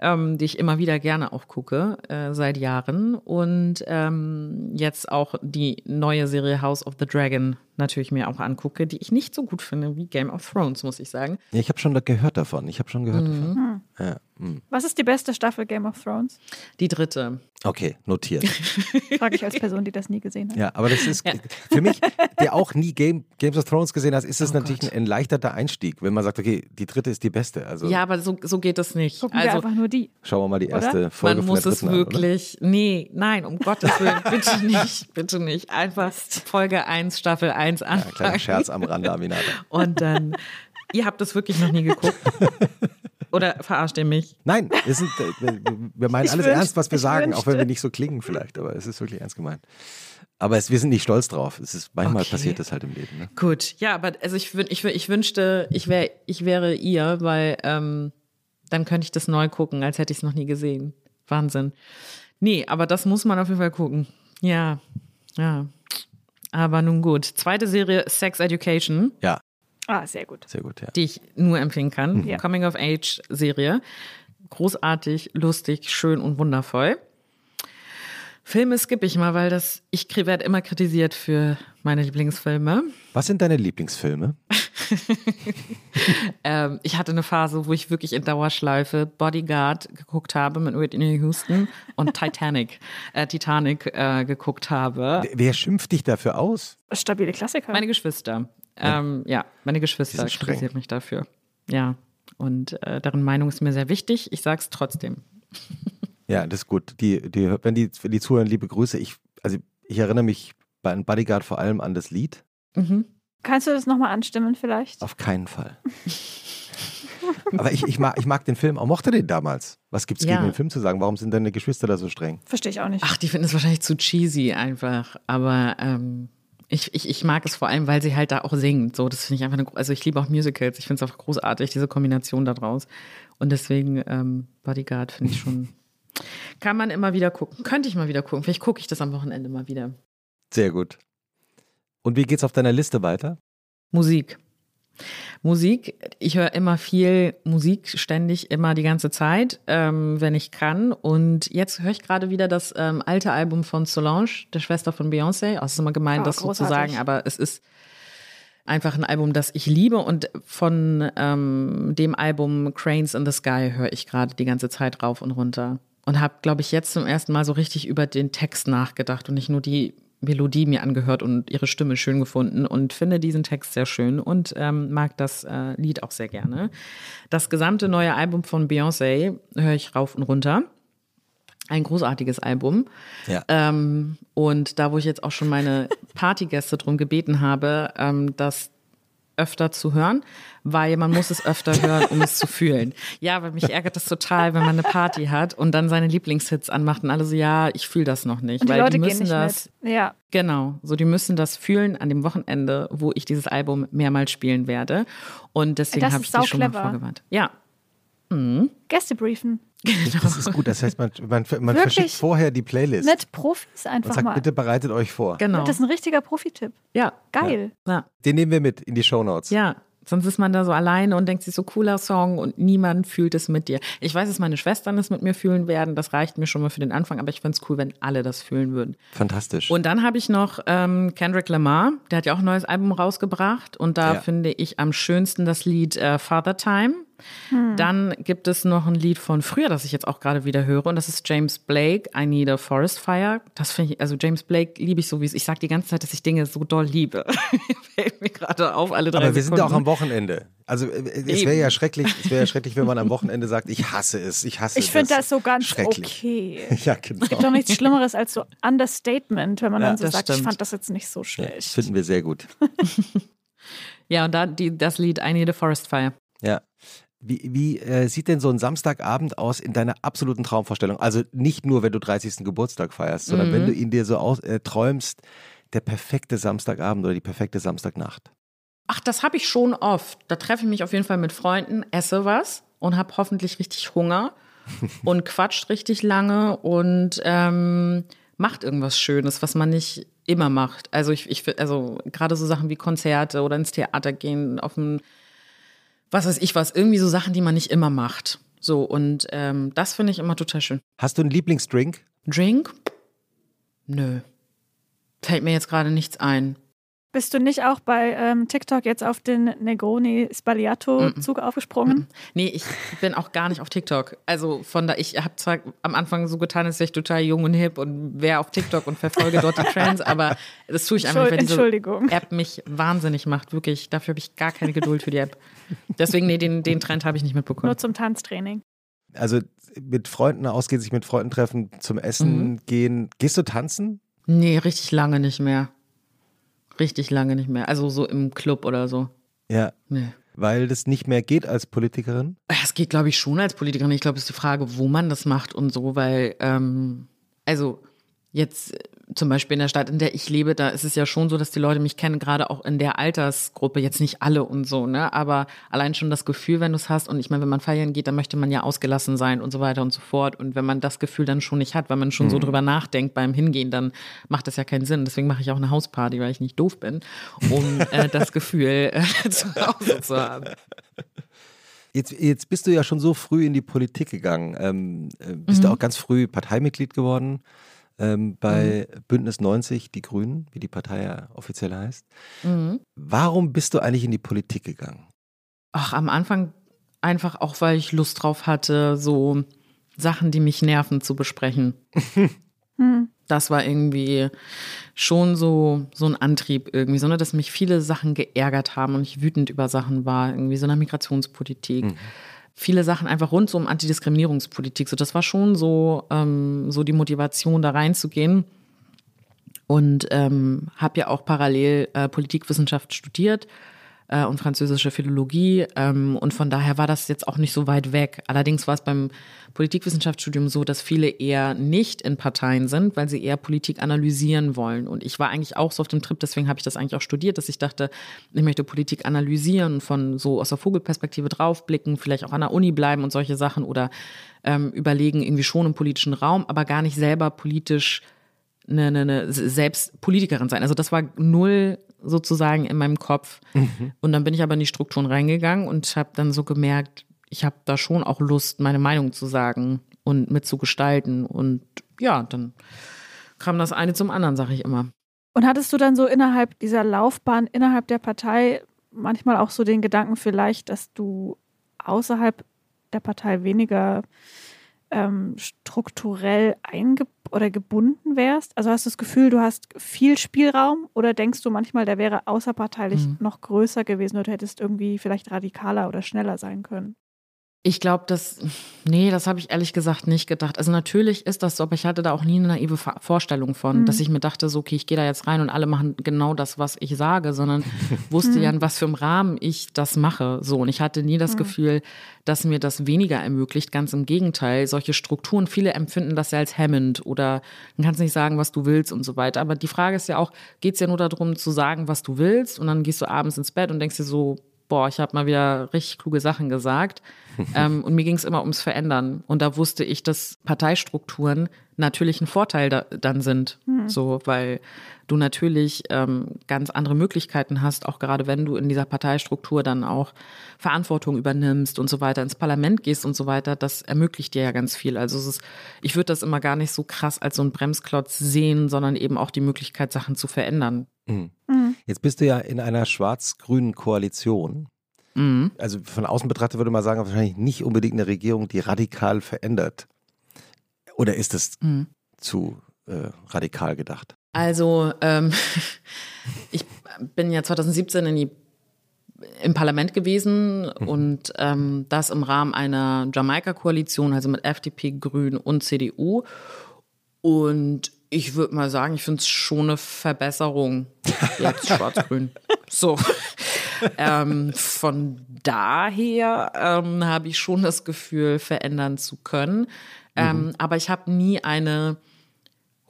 S3: ähm, die ich immer wieder gerne auch gucke, äh, seit Jahren. Und ähm, jetzt auch die neue Serie House of the Dragon natürlich mir auch angucke, die ich nicht so gut finde wie Game of Thrones, muss ich sagen.
S2: Ja, Ich habe schon gehört davon. Ich habe schon gehört
S3: Mhm.
S2: davon. Ja, hm.
S1: Was ist die beste Staffel Game of Thrones?
S3: Die dritte.
S2: Okay, notiert. *laughs*
S1: Frage ich als Person, die das nie gesehen hat.
S2: Ja, aber das ist für mich, der auch nie Game, Games of Thrones gesehen hat, ist es
S3: Oh
S2: natürlich
S3: Gott.
S2: ein erleichterter Einstieg, wenn man sagt, okay, die dritte ist die beste. Also
S3: Ja, aber so, so geht es nicht.
S1: Gucken wir
S3: Also
S1: einfach nur die.
S2: schauen wir mal die
S1: Oder?
S2: erste Folge
S3: man
S2: von
S3: muss
S2: der
S3: es
S2: dritten an, oder?
S3: wirklich. nee, nein, um Gottes Willen, bitte *laughs* nicht, bitte nicht. Einfach Folge 1, Staffel 1
S2: Ja, kleiner
S3: anfangen.
S2: Scherz am Rande, Aminata.
S3: und dann, ihr habt das wirklich noch nie geguckt. Oder verarscht ihr mich?
S2: Nein, wir, sind, äh, wir- meinen
S1: Ich
S2: alles
S1: wünsch-
S2: ernst, was wir sagen, auch wenn wir
S1: wünschte.
S2: nicht so klingen vielleicht, aber es ist wirklich ernst gemeint. Aber es, wir sind nicht stolz drauf. Es ist, manchmal
S3: Okay.
S2: passiert das halt im Leben. Ne?
S3: Gut, ja, aber also ich, ich, ich wünschte, ich, wär, ich wäre ihr, weil ähm, dann könnte ich das neu gucken, als hätte ich es noch nie gesehen. Wahnsinn. Nee, aber das muss man auf jeden Fall gucken. Ja, ja. Aber nun gut. Zweite Serie, Sex Education.
S2: Ja,
S1: Ah, sehr gut.
S2: sehr gut, ja.
S3: die ich nur empfehlen kann.
S1: Ja.
S3: Coming of Age Serie. Großartig, lustig, schön und wundervoll. Filme skippe ich mal, weil das, ich werde immer kritisiert für meine Lieblingsfilme.
S2: Was sind deine Lieblingsfilme? *laughs* *laughs*
S3: Ähm, ich hatte eine Phase, wo ich wirklich in Dauerschleife Bodyguard geguckt habe mit Whitney Houston und *laughs* Titanic, äh, Titanic äh, geguckt habe.
S2: Wer- schimpft dich dafür aus?
S1: Stabile Klassiker.
S3: Meine Geschwister. Ähm, ja, meine Geschwister kritisiert mich dafür. Ja. Und äh, deren Meinung ist mir sehr wichtig. Ich sag's trotzdem. *laughs*
S2: Ja, das ist gut. Die, die, wenn, die, wenn die zuhören, liebe Grüße. Ich, also ich erinnere mich bei einem Bodyguard vor allem an das Lied.
S3: Mhm.
S1: Kannst du das nochmal anstimmen vielleicht?
S2: Auf keinen Fall. *laughs* Aber ich, ich, mag, ich mag den Film, auch mochte den damals. Was gibt's
S3: Ja.
S2: gegen den Film zu sagen? Warum sind deine Geschwister da so streng?
S1: Verstehe ich auch nicht.
S3: Ach, die finden es wahrscheinlich zu cheesy einfach. Aber ähm, ich, ich, ich mag es vor allem, weil sie halt da auch singt. So, das finde ich einfach eine, also ich liebe auch Musicals. Ich finde es auch großartig, diese Kombination da draus. Und deswegen ähm, Bodyguard finde ich schon. *laughs* Kann man immer wieder gucken. Könnte ich mal wieder gucken. Vielleicht gucke ich das am Wochenende mal wieder.
S2: Sehr gut. Und wie geht's auf deiner Liste weiter?
S3: Musik. Musik, ich höre immer viel Musik, ständig, immer die ganze Zeit, ähm, wenn ich kann. Und jetzt höre ich gerade wieder das ähm, alte Album von Solange, der Schwester von Beyoncé. Also es ist immer gemein,
S1: Oh,
S3: das so zu
S1: großartig.
S3: sagen, aber es ist einfach ein Album, das ich liebe. Und von ähm, dem Album Cranes in the Sky höre ich gerade die ganze Zeit rauf und runter. Und habe, glaube ich, jetzt zum ersten Mal so richtig über den Text nachgedacht und nicht nur die Melodie mir angehört und ihre Stimme schön gefunden und finde diesen Text sehr schön und ähm, mag das äh, Lied auch sehr gerne. Das gesamte neue Album von Beyoncé höre ich rauf und runter. Ein großartiges Album.
S2: Ja.
S3: Ähm, und da, wo ich jetzt auch schon meine *laughs* Partygäste drum gebeten habe, ähm, das öfter zu hören, weil man muss es öfter hören, um es zu fühlen. Ja, weil mich ärgert das total, wenn man eine Party hat und dann seine Lieblingshits anmacht und alle so, ja, ich fühle das noch nicht.
S1: Und die
S3: weil
S1: Leute
S3: die
S1: gehen
S3: müssen
S1: nicht
S3: das,
S1: mit. Ja,
S3: Genau, so die müssen das fühlen an dem Wochenende, wo ich dieses Album mehrmals spielen werde. Und deswegen habe ich die schon mal vorgewarnt. Ja,
S1: Gäste briefen. *laughs*
S2: Das ist gut. Das heißt, man, man, man verschickt vorher die Playlist
S1: Mit Profis
S2: und
S1: einfach
S2: sagt,
S1: mal.
S2: bitte bereitet euch vor.
S3: genau.
S1: Das ist ein richtiger Profitipp.
S3: ja,
S1: Geil.
S3: ja,
S2: Den nehmen wir mit in die Shownotes.
S3: ja. Sonst ist man da so alleine und denkt sich so cooler Song und niemand fühlt es mit dir. Ich weiß, dass meine Schwestern es mit mir fühlen werden. Das reicht mir schon mal für den Anfang, aber ich fände es cool, wenn alle das fühlen würden.
S2: Fantastisch.
S3: Und dann habe ich noch ähm, Kendrick Lamar, der hat ja auch ein neues Album rausgebracht und da
S2: Ja.
S3: finde ich am schönsten das Lied äh, Father Time.
S1: Hm.
S3: Dann gibt es noch ein Lied von früher, das ich jetzt auch gerade wieder höre, und das ist James Blake, I Need a Forest Fire. Das finde ich, also James Blake liebe ich so, wie es, ich sage die ganze Zeit, dass ich Dinge so doll liebe. *laughs* Fällt mir gerade auf, alle drei
S2: Aber wir sind ja auch
S3: Sekunden.
S2: am Wochenende. Also äh, es wäre ja schrecklich, es wäre ja schrecklich, wenn man am Wochenende sagt, ich hasse es, ich hasse
S1: Ich finde das so ganz
S2: Schrecklich.
S1: okay. *laughs*
S2: Ja, genau.
S1: Es gibt doch nichts Schlimmeres als so Understatement, wenn man
S2: Ja,
S1: dann so sagt, ich
S3: stimmt.
S1: fand das jetzt nicht so
S2: Ja,
S1: schlecht.
S2: das finden wir sehr gut. *laughs*
S3: Ja, und da die, das Lied I Need a Forest Fire.
S2: Ja. Wie, wie äh, sieht denn so ein Samstagabend aus in deiner absoluten Traumvorstellung? Also nicht nur, wenn du 30. Geburtstag feierst, sondern
S3: Mhm.
S2: wenn du ihn dir so aus, äh, träumst, der perfekte Samstagabend oder die perfekte Samstagnacht.
S3: Ach, das habe ich schon oft. Da treffe ich mich auf jeden Fall mit Freunden, esse was und habe hoffentlich richtig Hunger *laughs* und quatscht richtig lange und ähm, macht irgendwas Schönes, was man nicht immer macht. Also ich, ich also gerade so Sachen wie Konzerte oder ins Theater gehen, auf ein, was weiß ich was, irgendwie so Sachen, die man nicht immer macht. So und ähm, das finde ich immer total schön.
S2: Hast du einen Lieblingsdrink?
S3: Drink? Nö. Fällt mir jetzt gerade nichts ein.
S1: Bist du nicht auch bei ähm, TikTok jetzt auf den Negroni Sbagliato-Zug aufgesprungen?
S3: Nee, ich bin auch gar nicht auf TikTok. Also von da, ich habe zwar am Anfang so getan, als wäre ich total jung und hip und wäre auf TikTok und verfolge dort die Trends, *laughs* aber das tue ich einfach nicht, weil diese
S1: Entschuldigung.
S3: App mich wahnsinnig macht. Wirklich, dafür habe ich gar keine Geduld für die App. Deswegen, nee, den, den Trend habe ich nicht mitbekommen.
S1: Nur zum Tanztraining.
S2: Also mit Freunden ausgehen, sich mit Freunden treffen, zum Essen
S3: Mhm.
S2: gehen. Gehst du tanzen?
S3: Nee, richtig lange nicht mehr. Richtig lange nicht mehr. Also so im Club oder so.
S2: Ja.
S3: Nee.
S2: Weil das nicht mehr geht als Politikerin?
S3: Es geht, glaube ich, schon als Politikerin. Ich glaube, es ist die Frage, wo man das macht und so, weil, ähm, also jetzt zum Beispiel in der Stadt, in der ich lebe, da ist es ja schon so, dass die Leute mich kennen, gerade auch in der Altersgruppe, jetzt nicht alle und so, ne? Aber allein schon das Gefühl, wenn du es hast, und ich meine, wenn man feiern geht, dann möchte man ja ausgelassen sein und so weiter und so fort. Und wenn man das Gefühl dann schon nicht hat, weil man schon so drüber nachdenkt beim Hingehen, dann macht das ja keinen Sinn. Deswegen mache ich auch eine Hausparty, weil ich nicht doof bin, um äh, das *laughs* Gefühl äh, *laughs* zu Hause zu haben.
S2: Jetzt, jetzt bist du ja schon so früh in die Politik gegangen. Ähm, äh, bist du
S3: Mhm.
S2: auch ganz früh Parteimitglied geworden ähm, bei
S3: Mhm.
S2: Bündnis 90, die Grünen, wie die Partei ja offiziell heißt.
S3: Mhm.
S2: Warum bist du eigentlich in die Politik gegangen?
S3: Ach, am Anfang einfach auch, weil ich Lust drauf hatte, so Sachen, die mich nerven, zu besprechen. *laughs*
S1: Hm.
S3: Das war irgendwie schon so, so ein Antrieb irgendwie, sondern dass mich viele Sachen geärgert haben und ich wütend über Sachen war, irgendwie so eine Migrationspolitik. Viele Sachen einfach rund um Antidiskriminierungspolitik. So, das war schon so, ähm, so die Motivation, da reinzugehen. Und ähm, habe ja auch parallel äh, Politikwissenschaft studiert äh, und französische Philologie. Ähm, und von daher war das jetzt auch nicht so weit weg. Allerdings war es beim Politikwissenschaftsstudium so, dass viele eher nicht in Parteien sind, weil sie eher Politik analysieren wollen. Und ich war eigentlich auch so auf dem Trip, deswegen habe ich das eigentlich auch studiert, dass ich dachte, ich möchte Politik analysieren, von so aus der Vogelperspektive draufblicken, vielleicht auch an der Uni bleiben und solche Sachen oder ähm, überlegen, irgendwie schon im politischen Raum, aber gar nicht selber politisch eine, eine, eine selbst Politikerin sein. Also das war null sozusagen in meinem Kopf. Und dann bin ich aber in die Strukturen reingegangen und habe dann so gemerkt, ich habe da schon auch Lust, meine Meinung zu sagen und mitzugestalten. Und ja, dann kam das eine zum anderen, sage ich immer.
S1: Und hattest du dann so innerhalb dieser Laufbahn, innerhalb der Partei manchmal auch so den Gedanken vielleicht, dass du außerhalb der Partei weniger ähm, strukturell einge oder gebunden wärst? Also hast du das Gefühl, du hast viel Spielraum oder denkst du manchmal, der wäre außerparteilich
S3: Mhm.
S1: noch größer gewesen oder du hättest irgendwie vielleicht radikaler oder schneller sein können?
S3: Ich glaube, das, nee, das habe ich ehrlich gesagt nicht gedacht. Also natürlich ist das so, aber ich hatte da auch nie eine naive Vorstellung von,
S1: Mhm.
S3: dass ich mir dachte, so, okay, ich gehe da jetzt rein und alle machen genau das, was ich sage, sondern *laughs* wusste ja, in was für einem Rahmen ich das mache. So, und ich hatte nie das Gefühl, dass mir das weniger ermöglicht. Ganz im Gegenteil, solche Strukturen, viele empfinden das ja als hemmend oder dann kannst du nicht sagen, was du willst und so weiter. Aber die Frage ist ja auch, geht es ja nur darum zu sagen, was du willst und dann gehst du abends ins Bett und denkst dir so, boah, ich habe mal wieder richtig kluge Sachen gesagt. *laughs* ähm, und mir ging es immer ums Verändern. Und da wusste ich, dass Parteistrukturen natürlich ein Vorteil da, dann sind. Mhm. So, weil du natürlich ähm, ganz andere Möglichkeiten hast, auch gerade wenn du in dieser Parteistruktur dann auch Verantwortung übernimmst und so weiter, ins Parlament gehst und so weiter, das ermöglicht dir ja ganz viel. Also es ist, ich würde das immer gar nicht so krass als so ein Bremsklotz sehen, sondern eben auch die Möglichkeit, Sachen zu verändern.
S2: Mhm. Mhm. Jetzt bist du ja in einer schwarz-grünen Koalition. Mhm. Also von außen betrachtet würde man sagen, wahrscheinlich nicht unbedingt eine Regierung, die radikal verändert. Oder ist es mhm. zu äh, radikal gedacht?
S3: Also ähm, *laughs* ich bin ja 2017 in die, im Parlament gewesen mhm. und ähm, das im Rahmen einer Jamaika-Koalition, also mit FDP, Grün und CDU. Und ich würde mal sagen, ich finde es schon eine Verbesserung. Jetzt *laughs* schwarz-grün. So. ähm, von daher ähm, habe ich schon das Gefühl, verändern zu können. Ähm, mhm. Aber ich habe nie eine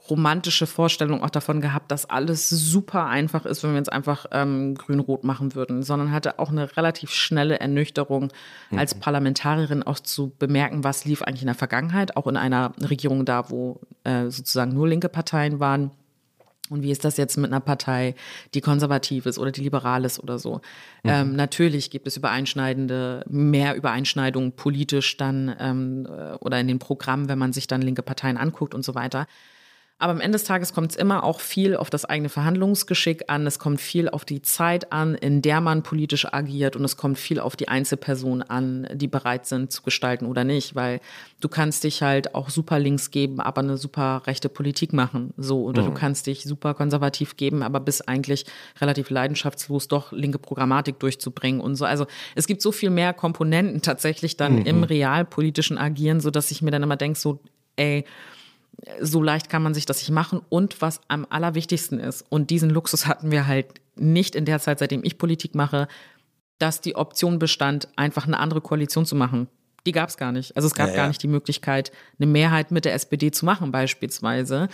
S3: romantische Vorstellung auch davon gehabt, dass alles super einfach ist, wenn wir jetzt einfach ähm, grün-rot machen würden, sondern hatte auch eine relativ schnelle Ernüchterung mhm. als Parlamentarierin auch zu bemerken, was lief eigentlich in der Vergangenheit, auch in einer Regierung da, wo äh, sozusagen nur linke Parteien waren. Und wie ist das jetzt mit einer Partei, die konservativ ist oder die liberal ist oder so? Mhm. Ähm, natürlich gibt es übereinschneidende, mehr Übereinschneidungen politisch dann ähm, äh, oder in den Programmen, wenn man sich dann linke Parteien anguckt und so weiter. Aber am Ende des Tages kommt es immer auch viel auf das eigene Verhandlungsgeschick an. Es kommt viel auf die Zeit an, in der man politisch agiert. Und es kommt viel auf die Einzelpersonen an, die bereit sind zu gestalten oder nicht. Weil du kannst dich halt auch super links geben, aber eine super rechte Politik machen. So. Oder mhm. du kannst dich super konservativ geben, aber bist eigentlich relativ leidenschaftslos doch linke Programmatik durchzubringen und so. Also es gibt so viel mehr Komponenten tatsächlich dann mhm. im realpolitischen Agieren, so dass ich mir dann immer denke, so, ey, so leicht kann man sich das nicht machen. Und was am allerwichtigsten ist, und diesen Luxus hatten wir halt nicht in der Zeit, seitdem ich Politik mache, dass die Option bestand, einfach eine andere Koalition zu machen. Die gab es gar nicht. Also es gab ja, ja. gar nicht die Möglichkeit, eine Mehrheit mit der SPD zu machen, beispielsweise,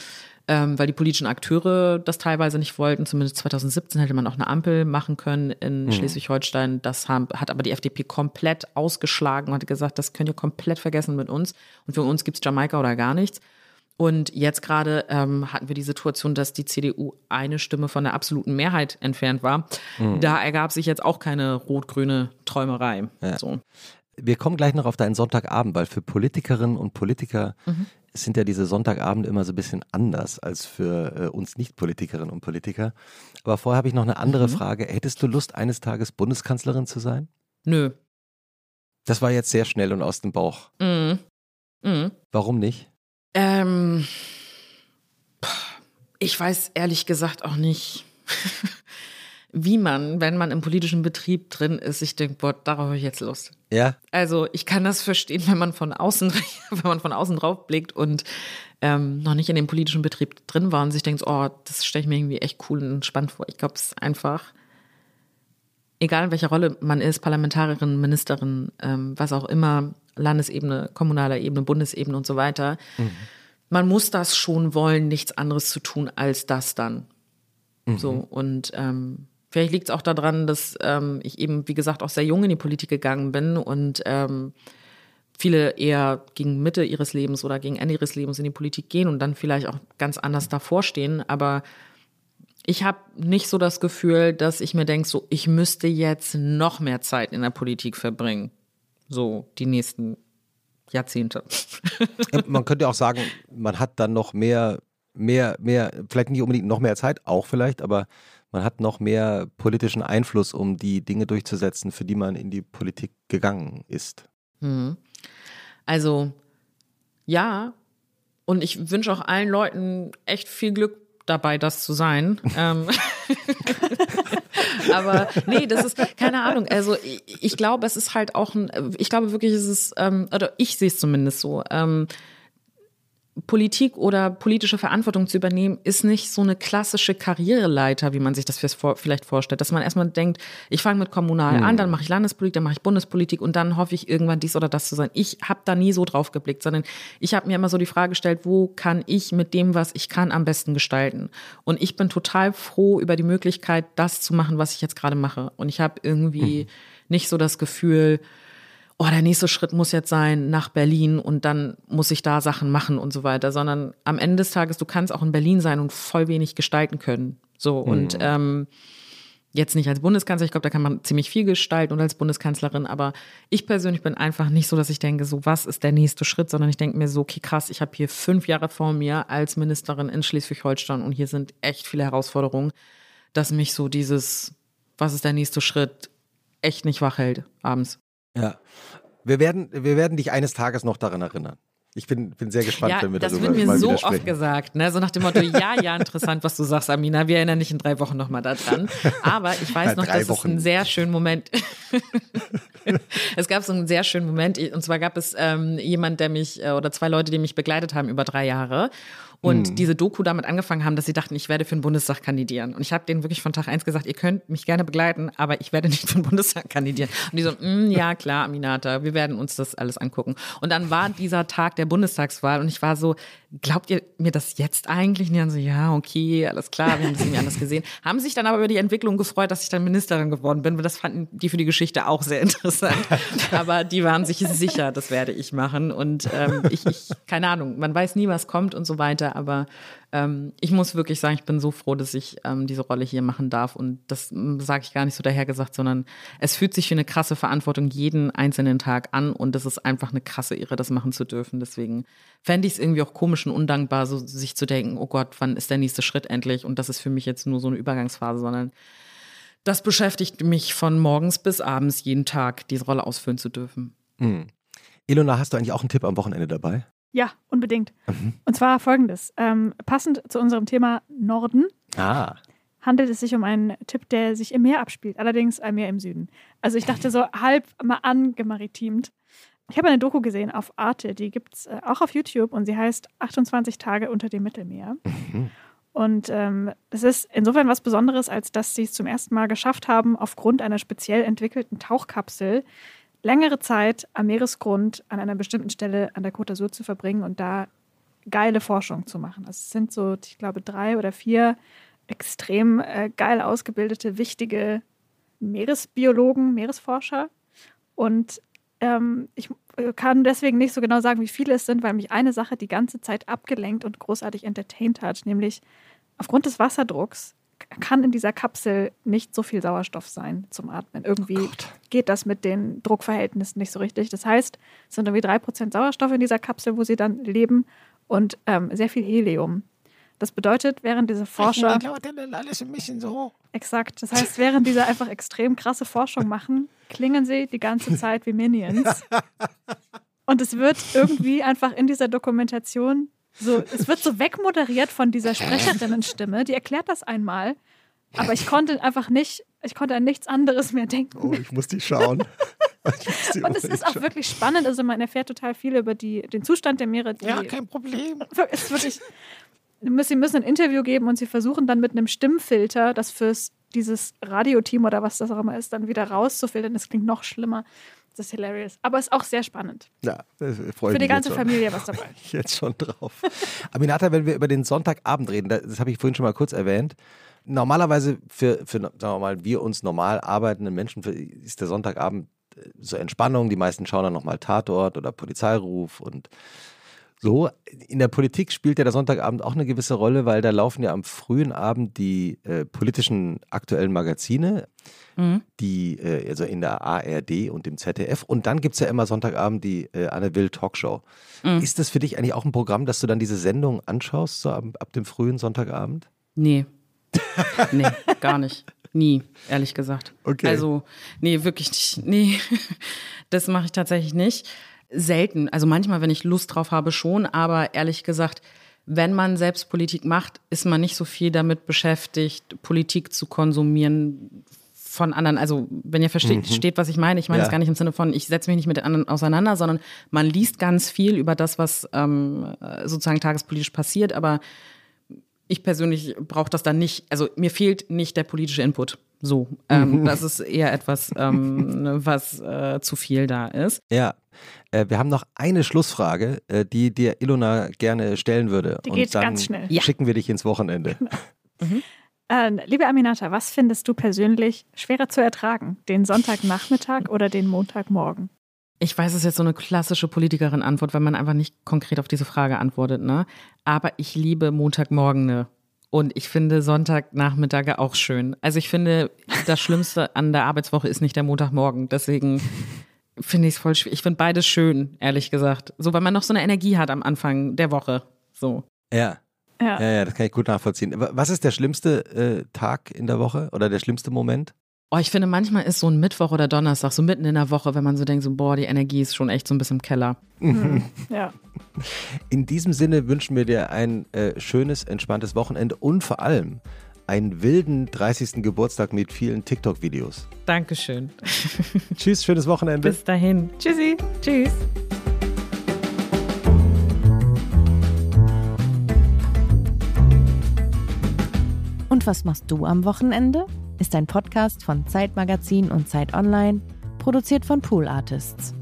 S3: ähm, weil die politischen Akteure das teilweise nicht wollten. Zumindest 2017 hätte man auch eine Ampel machen können in mhm. Schleswig-Holstein. Das haben, hat aber die FDP komplett ausgeschlagen und hat gesagt, das könnt ihr komplett vergessen mit uns. Und für uns gibt's Jamaika oder gar nichts. Und jetzt gerade ähm, hatten wir die Situation, dass die CDU eine Stimme von der absoluten Mehrheit entfernt war. Mhm. Da ergab sich jetzt auch keine rot-grüne Träumerei. Ja. So.
S2: Wir kommen gleich noch auf deinen Sonntagabend, weil für Politikerinnen und Politiker mhm. sind ja diese Sonntagabende immer so ein bisschen anders als für äh, uns Nicht-Politikerinnen und Politiker. Aber vorher habe ich noch eine andere mhm. Frage. Hättest du Lust, eines Tages Bundeskanzlerin zu sein?
S3: Nö.
S2: Das war jetzt sehr schnell und aus dem Bauch. Mhm. Mhm. Warum nicht? Ähm,
S3: ich weiß ehrlich gesagt auch nicht, *laughs* wie man, wenn man im politischen Betrieb drin ist, ich denke, boah, darauf habe ich jetzt Lust.
S2: Ja.
S3: Also ich kann das verstehen, wenn man von außen, *laughs* wenn man von außen drauf blickt und ähm, noch nicht in dem politischen Betrieb drin war und sich denkt, oh, das stelle ich mir irgendwie echt cool und spannend vor. Ich glaube, es ist einfach, egal in welcher Rolle man ist, Parlamentarierin, Ministerin, ähm, was auch immer, Landesebene, kommunaler Ebene, Bundesebene und so weiter. Mhm. Man muss das schon wollen, nichts anderes zu tun als das dann. Mhm. So und ähm, vielleicht liegt es auch daran, dass ähm, ich eben, wie gesagt, auch sehr jung in die Politik gegangen bin und ähm, viele eher gegen Mitte ihres Lebens oder gegen Ende ihres Lebens in die Politik gehen und dann vielleicht auch ganz anders davor stehen. Aber ich habe nicht so das Gefühl, dass ich mir denke, so ich müsste jetzt noch mehr Zeit in der Politik verbringen so die nächsten Jahrzehnte.
S2: man könnte auch sagen, man hat dann noch mehr, mehr, mehr, vielleicht nicht unbedingt noch mehr Zeit, auch vielleicht, aber man hat noch mehr politischen Einfluss, um die Dinge durchzusetzen, für die man in die Politik gegangen ist. Mhm.
S3: Also ja, und ich wünsche auch allen Leuten echt viel Glück dabei, das zu sein. ähm. *laughs* *laughs* Aber nee, das ist keine Ahnung. Also ich, ich, glaube, es ist halt auch ein, ich glaube wirklich, es ist, ähm, oder ich sehe es zumindest so. Ähm, Politik oder politische Verantwortung zu übernehmen, ist nicht so eine klassische Karriereleiter, wie man sich das vielleicht vorstellt. Dass man erstmal denkt, ich fange mit kommunal mhm. an, dann mache ich Landespolitik, dann mache ich Bundespolitik und dann hoffe ich irgendwann dies oder das zu sein. Ich habe da nie so drauf geblickt, sondern ich habe mir immer so die Frage gestellt, wo kann ich mit dem, was ich kann, am besten gestalten? Und ich bin total froh über die Möglichkeit, das zu machen, was ich jetzt gerade mache. Und ich habe irgendwie mhm nicht so das Gefühl, oh, der nächste Schritt muss jetzt sein nach Berlin und dann muss ich da Sachen machen und so weiter, sondern am Ende des Tages, du kannst auch in Berlin sein und voll wenig gestalten können. So und
S2: Mhm.
S3: ähm, jetzt nicht als Bundeskanzler, ich glaube, da kann man ziemlich viel gestalten und als Bundeskanzlerin, aber ich persönlich bin einfach nicht so, dass ich denke, so was ist der nächste Schritt, sondern ich denke mir so, okay, krass, ich habe hier fünf Jahre vor mir als Ministerin in Schleswig-Holstein und hier sind echt viele Herausforderungen, dass mich so dieses, was ist der nächste Schritt, echt nicht wach hält abends.
S2: Ja. Wir werden, wir werden dich eines Tages noch daran erinnern. Ich bin, bin sehr gespannt,
S3: Ja,
S2: wenn wir
S3: das
S2: darüber
S3: wird mir so oft
S2: sprechen.
S3: gesagt, ne? so nach dem Motto, ja, ja, interessant, was du sagst, Amina. Wir erinnern dich in drei Wochen nochmal daran. Aber ich weiß noch, dass es
S2: Wochen.
S3: einen sehr schönen Moment. *laughs* es gab so einen sehr schönen Moment. Und zwar gab es ähm, jemand, der mich äh, oder zwei Leute, die mich begleitet haben über drei Jahre. Und
S2: Hm.
S3: diese Doku damit angefangen haben, dass sie dachten, ich werde für den Bundestag kandidieren. Und ich habe denen wirklich von Tag eins gesagt, ihr könnt mich gerne begleiten, aber ich werde nicht *laughs* für den Bundestag kandidieren. Und die so, "Mm, ja klar, Aminata, wir werden uns das alles angucken. Und dann war dieser Tag der Bundestagswahl und ich war so, glaubt ihr mir das jetzt eigentlich? Und die dann so, ja, okay, alles klar, wir haben das irgendwie anders gesehen. *laughs* Haben sich dann aber über die Entwicklung gefreut, dass ich dann Ministerin geworden bin, weil das fanden die für die Geschichte auch sehr interessant. *laughs* aber die waren sich sicher, das werde ich machen. Und ähm, ich, ich, keine Ahnung, man weiß nie, was kommt und so weiter, aber ähm, ich muss wirklich sagen, ich bin so froh, dass ich ähm, diese Rolle hier machen darf. Und das sage ich gar nicht so dahergesagt, sondern es fühlt sich wie eine krasse Verantwortung jeden einzelnen Tag an und es ist einfach eine krasse Ehre, das machen zu dürfen. Deswegen fände ich es irgendwie auch komisch und undankbar, so sich zu denken, oh Gott, wann ist der nächste Schritt endlich? Und das ist für mich jetzt nur so eine Übergangsphase, sondern das beschäftigt mich von morgens bis abends jeden Tag, diese Rolle ausfüllen zu dürfen.
S2: Hm. Ilona, hast du eigentlich auch einen Tipp am Wochenende dabei?
S1: Ja, unbedingt.
S2: Mhm.
S1: Und zwar folgendes. Ähm, passend zu unserem Thema Norden
S2: Ah.
S1: handelt es sich um einen Tipp, der sich im Meer abspielt, allerdings ein Meer im Süden. Also ich dachte so halb mal angemaritimt. Ich habe eine Doku gesehen auf Arte, die gibt es äh, auch auf YouTube und sie heißt 28 Tage unter dem Mittelmeer. Und ähm, das ist insofern was Besonderes, als dass sie es zum ersten Mal geschafft haben, aufgrund einer speziell entwickelten Tauchkapsel längere Zeit am Meeresgrund an einer bestimmten Stelle an der Côte d'Azur zu verbringen und da geile Forschung zu machen. Also es sind so, ich glaube, drei oder vier extrem äh, geil ausgebildete, wichtige Meeresbiologen, Meeresforscher. Und ähm, ich kann deswegen nicht so genau sagen, wie viele es sind, weil mich eine Sache die ganze Zeit abgelenkt und großartig entertained hat, nämlich aufgrund des Wasserdrucks kann in dieser Kapsel nicht so viel Sauerstoff sein zum Atmen. Irgendwie geht das mit den Druckverhältnissen nicht so richtig. Das heißt, es sind irgendwie drei Prozent Sauerstoff in dieser Kapsel, wo sie dann leben und ähm, sehr viel Helium. Das bedeutet, während diese Forscher
S2: alles ein bisschen so.
S1: Exakt. Das heißt, während diese einfach extrem krasse Forschung machen, klingen sie die ganze Zeit wie Minions. *laughs* Und es wird irgendwie einfach in dieser Dokumentation so, es wird so wegmoderiert von dieser Sprecherinnenstimme, die erklärt das einmal. Aber ich konnte einfach nicht, ich konnte an nichts anderes mehr denken.
S2: Oh, ich muss die schauen. *laughs* Muss die
S1: Und es ist auch wirklich spannend. Also man erfährt total viel über die, den Zustand der Meere.
S2: Ja, kein Problem.
S1: ist wirklich, sie müssen ein Interview geben und sie versuchen dann mit einem Stimmfilter das fürs dieses Radioteam oder was das auch immer ist, dann wieder rauszufiltern. Das klingt noch schlimmer. Das ist hilarious. Aber ist auch sehr spannend.
S2: Ja, das freut
S1: Für die ganze. Familie was dabei. *laughs*
S2: ich jetzt schon drauf. *laughs* Aminata, wenn wir über den Sonntagabend reden, das habe ich vorhin schon mal kurz erwähnt. Normalerweise für, für sagen wir mal, wir uns normal arbeitenden Menschen ist der Sonntagabend äh, so Entspannung. Die meisten schauen dann nochmal Tatort oder Polizeiruf und so. In der Politik spielt ja der Sonntagabend auch eine gewisse Rolle, weil da laufen ja am frühen Abend die äh, politischen aktuellen Magazine, die äh, also in der ARD und dem ZDF. Und dann gibt es ja immer Sonntagabend die äh, Anne Will Talkshow. Ist das für dich eigentlich auch ein Programm, dass du dann diese Sendung anschaust, so ab, ab dem frühen Sonntagabend?
S3: Nee. *laughs* Nee, gar nicht. Nie, ehrlich gesagt.
S2: Okay.
S3: Also, nee, wirklich nicht. Nee, das mache ich tatsächlich nicht. Selten. Also manchmal, wenn ich Lust drauf habe, schon, aber ehrlich gesagt, wenn man selbst Politik macht, ist man nicht so viel damit beschäftigt, Politik zu konsumieren von anderen. Also, wenn ihr versteht, steht, was ich meine, ich meine
S2: Ja.
S3: es gar nicht im Sinne von, ich setze mich nicht mit den anderen auseinander, sondern man liest ganz viel über das, was ähm, sozusagen tagespolitisch passiert, aber ich persönlich brauche das dann nicht, also mir fehlt nicht der politische Input. So, ähm, das ist eher etwas, ähm, *laughs* was äh, zu viel da ist.
S2: Ja. Äh, wir haben noch eine Schlussfrage, äh, die dir Ilona gerne stellen würde.
S1: Die
S2: Und
S1: geht
S2: dann
S1: ganz schnell.
S3: Ja.
S2: schicken wir dich ins Wochenende. *laughs*
S1: Äh, liebe Aminata, was findest du persönlich schwerer zu ertragen? Den Sonntagnachmittag oder den Montagmorgen?
S3: Ich weiß, es ist jetzt so eine klassische Politikerin-Antwort, weil man einfach nicht konkret auf diese Frage antwortet, ne? Aber ich liebe Montagmorgene. Und ich finde Sonntagnachmittage auch schön. Also ich finde, das Schlimmste an der Arbeitswoche ist nicht der Montagmorgen. Deswegen finde ich es voll schwierig. Ich finde beides schön, ehrlich gesagt. So, weil man noch so eine Energie hat am Anfang der Woche. So.
S2: Ja. Ja. ja, ja, das kann ich gut nachvollziehen. Was ist der schlimmste äh, Tag in der Woche oder der schlimmste Moment?
S3: Oh, ich finde, manchmal ist so ein Mittwoch oder Donnerstag, so mitten in der Woche, wenn man so denkt, so, boah, die Energie ist schon echt so ein bisschen im Keller.
S1: Mhm. *laughs* Ja.
S2: In diesem Sinne wünschen wir dir ein äh, schönes, entspanntes Wochenende und vor allem einen wilden 30. Geburtstag mit vielen TikTok-Videos.
S3: Dankeschön. *laughs*
S2: Tschüss, schönes Wochenende.
S3: Bis dahin.
S1: Tschüssi.
S3: Tschüss.
S4: Und was machst du am Wochenende? Ist ein Podcast von Zeitmagazin und Zeit Online, produziert von Pool Artists.